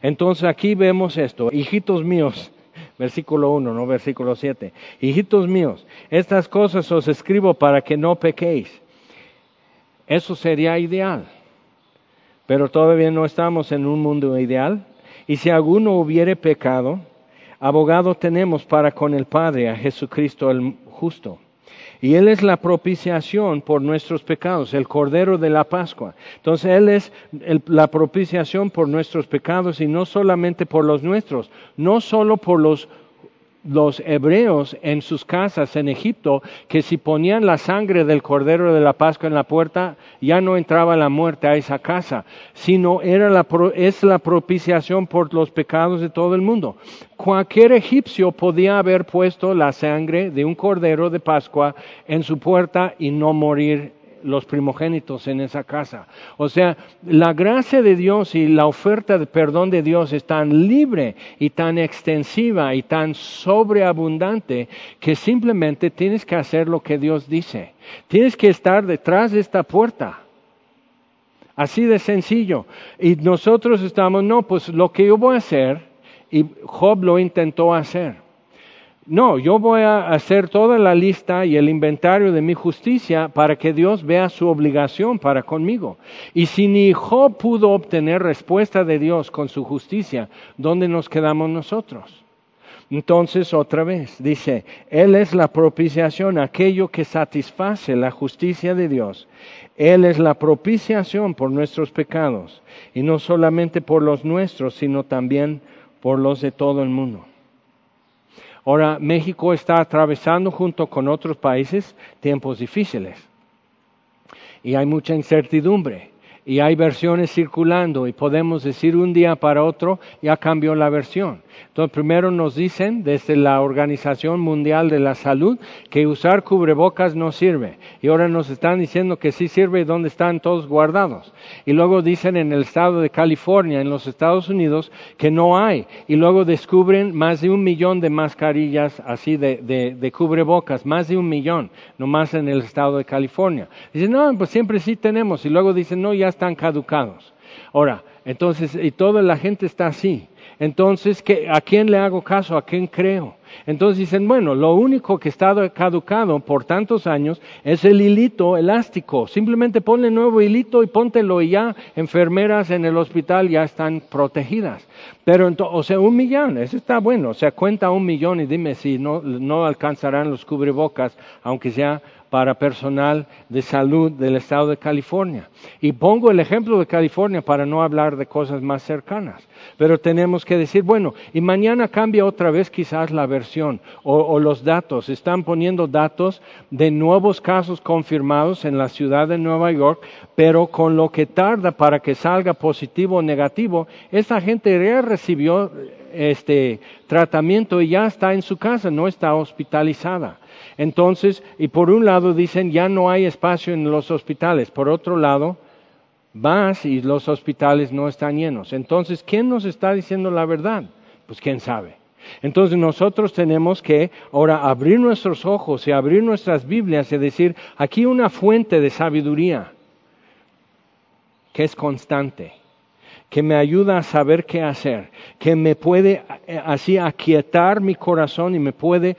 entonces aquí vemos esto, hijitos míos, *laughs* versículo 1, no versículo 7, hijitos míos, estas cosas os escribo para que no pequéis. Eso sería ideal, pero todavía no estamos en un mundo ideal. Y si alguno hubiere pecado, abogado tenemos para con el Padre, a Jesucristo el justo. Y Él es la propiciación por nuestros pecados, el Cordero de la Pascua. Entonces Él es la propiciación por nuestros pecados y no solamente por los nuestros, no solo por los los hebreos en sus casas en Egipto que si ponían la sangre del cordero de la Pascua en la puerta ya no entraba la muerte a esa casa, sino era la, es la propiciación por los pecados de todo el mundo. Cualquier egipcio podía haber puesto la sangre de un cordero de Pascua en su puerta y no morir los primogénitos en esa casa. O sea, la gracia de Dios y la oferta de perdón de Dios es tan libre y tan extensiva y tan sobreabundante que simplemente tienes que hacer lo que Dios dice. Tienes que estar detrás de esta puerta. Así de sencillo. Y nosotros estamos, no, pues lo que yo voy a hacer, y Job lo intentó hacer. No, yo voy a hacer toda la lista y el inventario de mi justicia para que Dios vea su obligación para conmigo. Y si ni Job pudo obtener respuesta de Dios con su justicia, ¿dónde nos quedamos nosotros? Entonces, otra vez, dice, Él es la propiciación, aquello que satisface la justicia de Dios. Él es la propiciación por nuestros pecados, y no solamente por los nuestros, sino también por los de todo el mundo. Ahora, México está atravesando junto con otros países tiempos difíciles. Y hay mucha incertidumbre y hay versiones circulando y podemos decir un día para otro ya cambió la versión. Entonces, primero nos dicen desde la Organización Mundial de la Salud que usar cubrebocas no sirve. Y ahora nos están diciendo que sí sirve y dónde están todos guardados. Y luego dicen en el estado de California, en los Estados Unidos, que no hay. Y luego descubren más de un millón de mascarillas así de, de, cubrebocas, más de un millón, nomás en el estado de California. Dicen, no, pues siempre sí tenemos. Y luego dicen, no, ya están caducados. Ahora, entonces, y toda la gente está así. Entonces, ¿a quién le hago caso? ¿A quién creo? Entonces dicen, bueno, lo único que está caducado por tantos años es el hilito elástico. Simplemente ponle nuevo hilito y póntelo y ya enfermeras en el hospital ya están protegidas. Pero, o sea, un millón, eso está bueno. O sea, cuenta un millón y dime si no, no alcanzarán los cubrebocas, aunque sea para personal de salud del estado de California. Y pongo el ejemplo de California para no hablar de cosas más cercanas. Pero tenemos que decir, bueno, y mañana cambia otra vez quizás la versión o, los datos. Están poniendo datos de nuevos casos confirmados en la ciudad de Nueva York, pero con lo que tarda para que salga positivo o negativo, esta gente ya recibió este tratamiento y ya está en su casa, no está hospitalizada. Entonces, y por un lado dicen ya no hay espacio en los hospitales, por otro lado, vas y los hospitales no están llenos. Entonces, ¿quién nos está diciendo la verdad? Pues quién sabe. Entonces nosotros tenemos que ahora abrir nuestros ojos y abrir nuestras Biblias y decir, aquí una fuente de sabiduría que es constante que me ayuda a saber qué hacer, que me puede eh, así aquietar mi corazón y me puede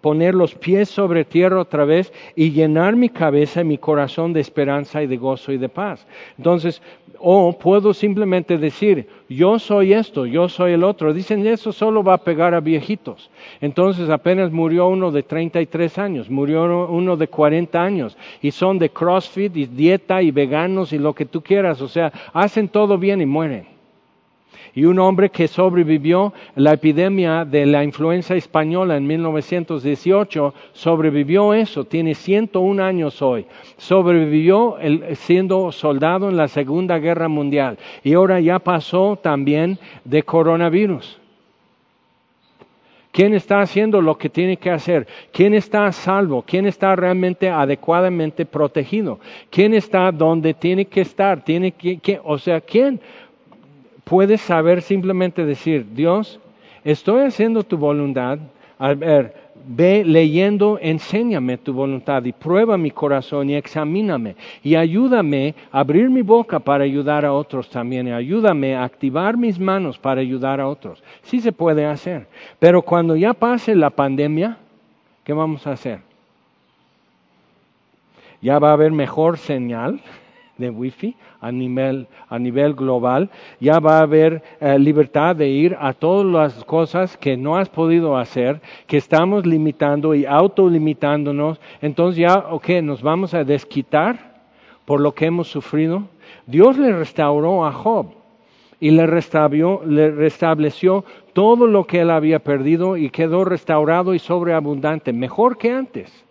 poner los pies sobre tierra otra vez y llenar mi cabeza y mi corazón de esperanza y de gozo y de paz. Entonces, o puedo simplemente decir, yo soy esto, yo soy el otro. Dicen, eso solo va a pegar a viejitos. Entonces apenas murió uno de 33 años, murió uno de 40 años, y son de CrossFit y dieta y veganos y lo que tú quieras. O sea, hacen todo bien y mueren y un hombre que sobrevivió la epidemia de la influenza española en 1918, sobrevivió eso, tiene 101 años hoy, sobrevivió siendo soldado en la Segunda Guerra Mundial y ahora ya pasó también de coronavirus. ¿Quién está haciendo lo que tiene que hacer? ¿Quién está salvo? ¿Quién está realmente adecuadamente protegido? ¿Quién está donde tiene que estar? ¿Tiene que, o sea, ¿quién? Puedes saber simplemente decir, Dios, estoy haciendo tu voluntad. A ver, ve leyendo, enséñame tu voluntad y prueba mi corazón y examíname y ayúdame a abrir mi boca para ayudar a otros también y ayúdame a activar mis manos para ayudar a otros. Sí se puede hacer, pero cuando ya pase la pandemia, ¿qué vamos a hacer? Ya va a haber mejor señal de Wi-Fi a nivel, a nivel global, ya va a haber eh, libertad de ir a todas las cosas que no has podido hacer, que estamos limitando y autolimitándonos. Entonces ya, ok, nos vamos a desquitar por lo que hemos sufrido. Dios le restauró a Job y le, le restableció todo lo que él había perdido y quedó restaurado y sobreabundante, mejor que antes.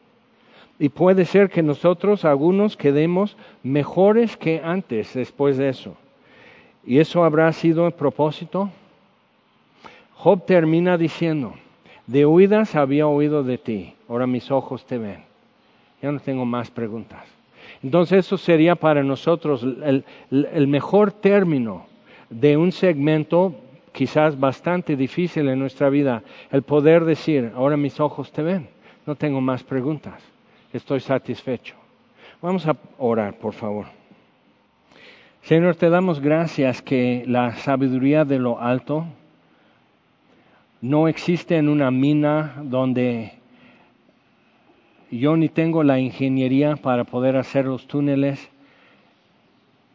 Y puede ser que nosotros, algunos, quedemos mejores que antes después de eso. ¿Y eso habrá sido el propósito? Job termina diciendo, de oídas había oído de ti, ahora mis ojos te ven. Ya no tengo más preguntas. Entonces eso sería para nosotros el, el mejor término de un segmento quizás bastante difícil en nuestra vida, el poder decir, ahora mis ojos te ven, no tengo más preguntas estoy satisfecho. Vamos a orar, por favor. Señor, te damos gracias que la sabiduría de lo alto no existe en una mina donde yo ni tengo la ingeniería para poder hacer los túneles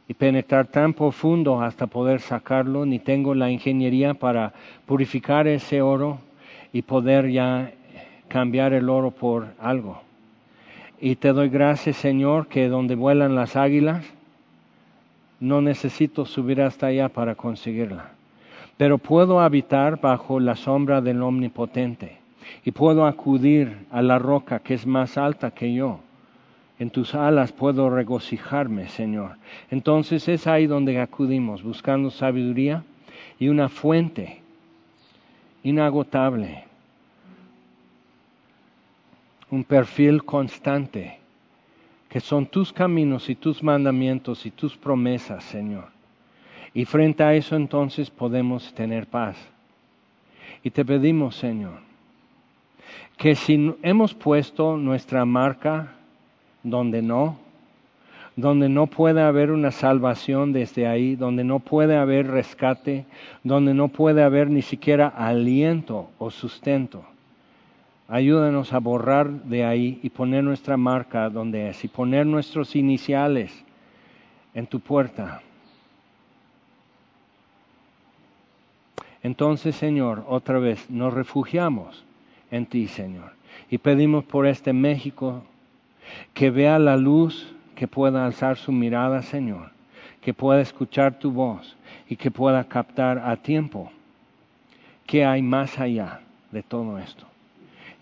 y penetrar tan profundo hasta poder sacarlo, ni tengo la ingeniería para purificar ese oro y poder ya cambiar el oro por algo. Y te doy gracias, Señor, que donde vuelan las águilas, no necesito subir hasta allá para conseguirla. Pero puedo habitar bajo la sombra del Omnipotente y puedo acudir a la roca que es más alta que yo. En tus alas puedo regocijarme, Señor. Entonces es ahí donde acudimos, buscando sabiduría y una fuente inagotable un perfil constante, que son tus caminos y tus mandamientos y tus promesas, Señor. Y frente a eso entonces podemos tener paz. Y te pedimos, Señor, que si hemos puesto nuestra marca donde no, donde no puede haber una salvación desde ahí, donde no puede haber rescate, donde no puede haber ni siquiera aliento o sustento, Ayúdanos a borrar de ahí y poner nuestra marca donde es y poner nuestros iniciales en tu puerta. Entonces, Señor, otra vez nos refugiamos en ti, Señor, y pedimos por este México que vea la luz, que pueda alzar su mirada, Señor, que pueda escuchar tu voz y que pueda captar a tiempo qué hay más allá de todo esto.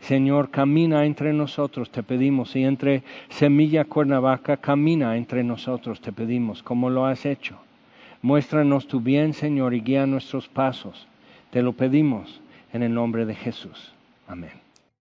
Señor, camina entre nosotros, te pedimos, y entre Semilla Cuernavaca, camina entre nosotros, te pedimos, como lo has hecho. Muéstranos tu bien, Señor, y guía nuestros pasos. Te lo pedimos en el nombre de Jesús. Amén.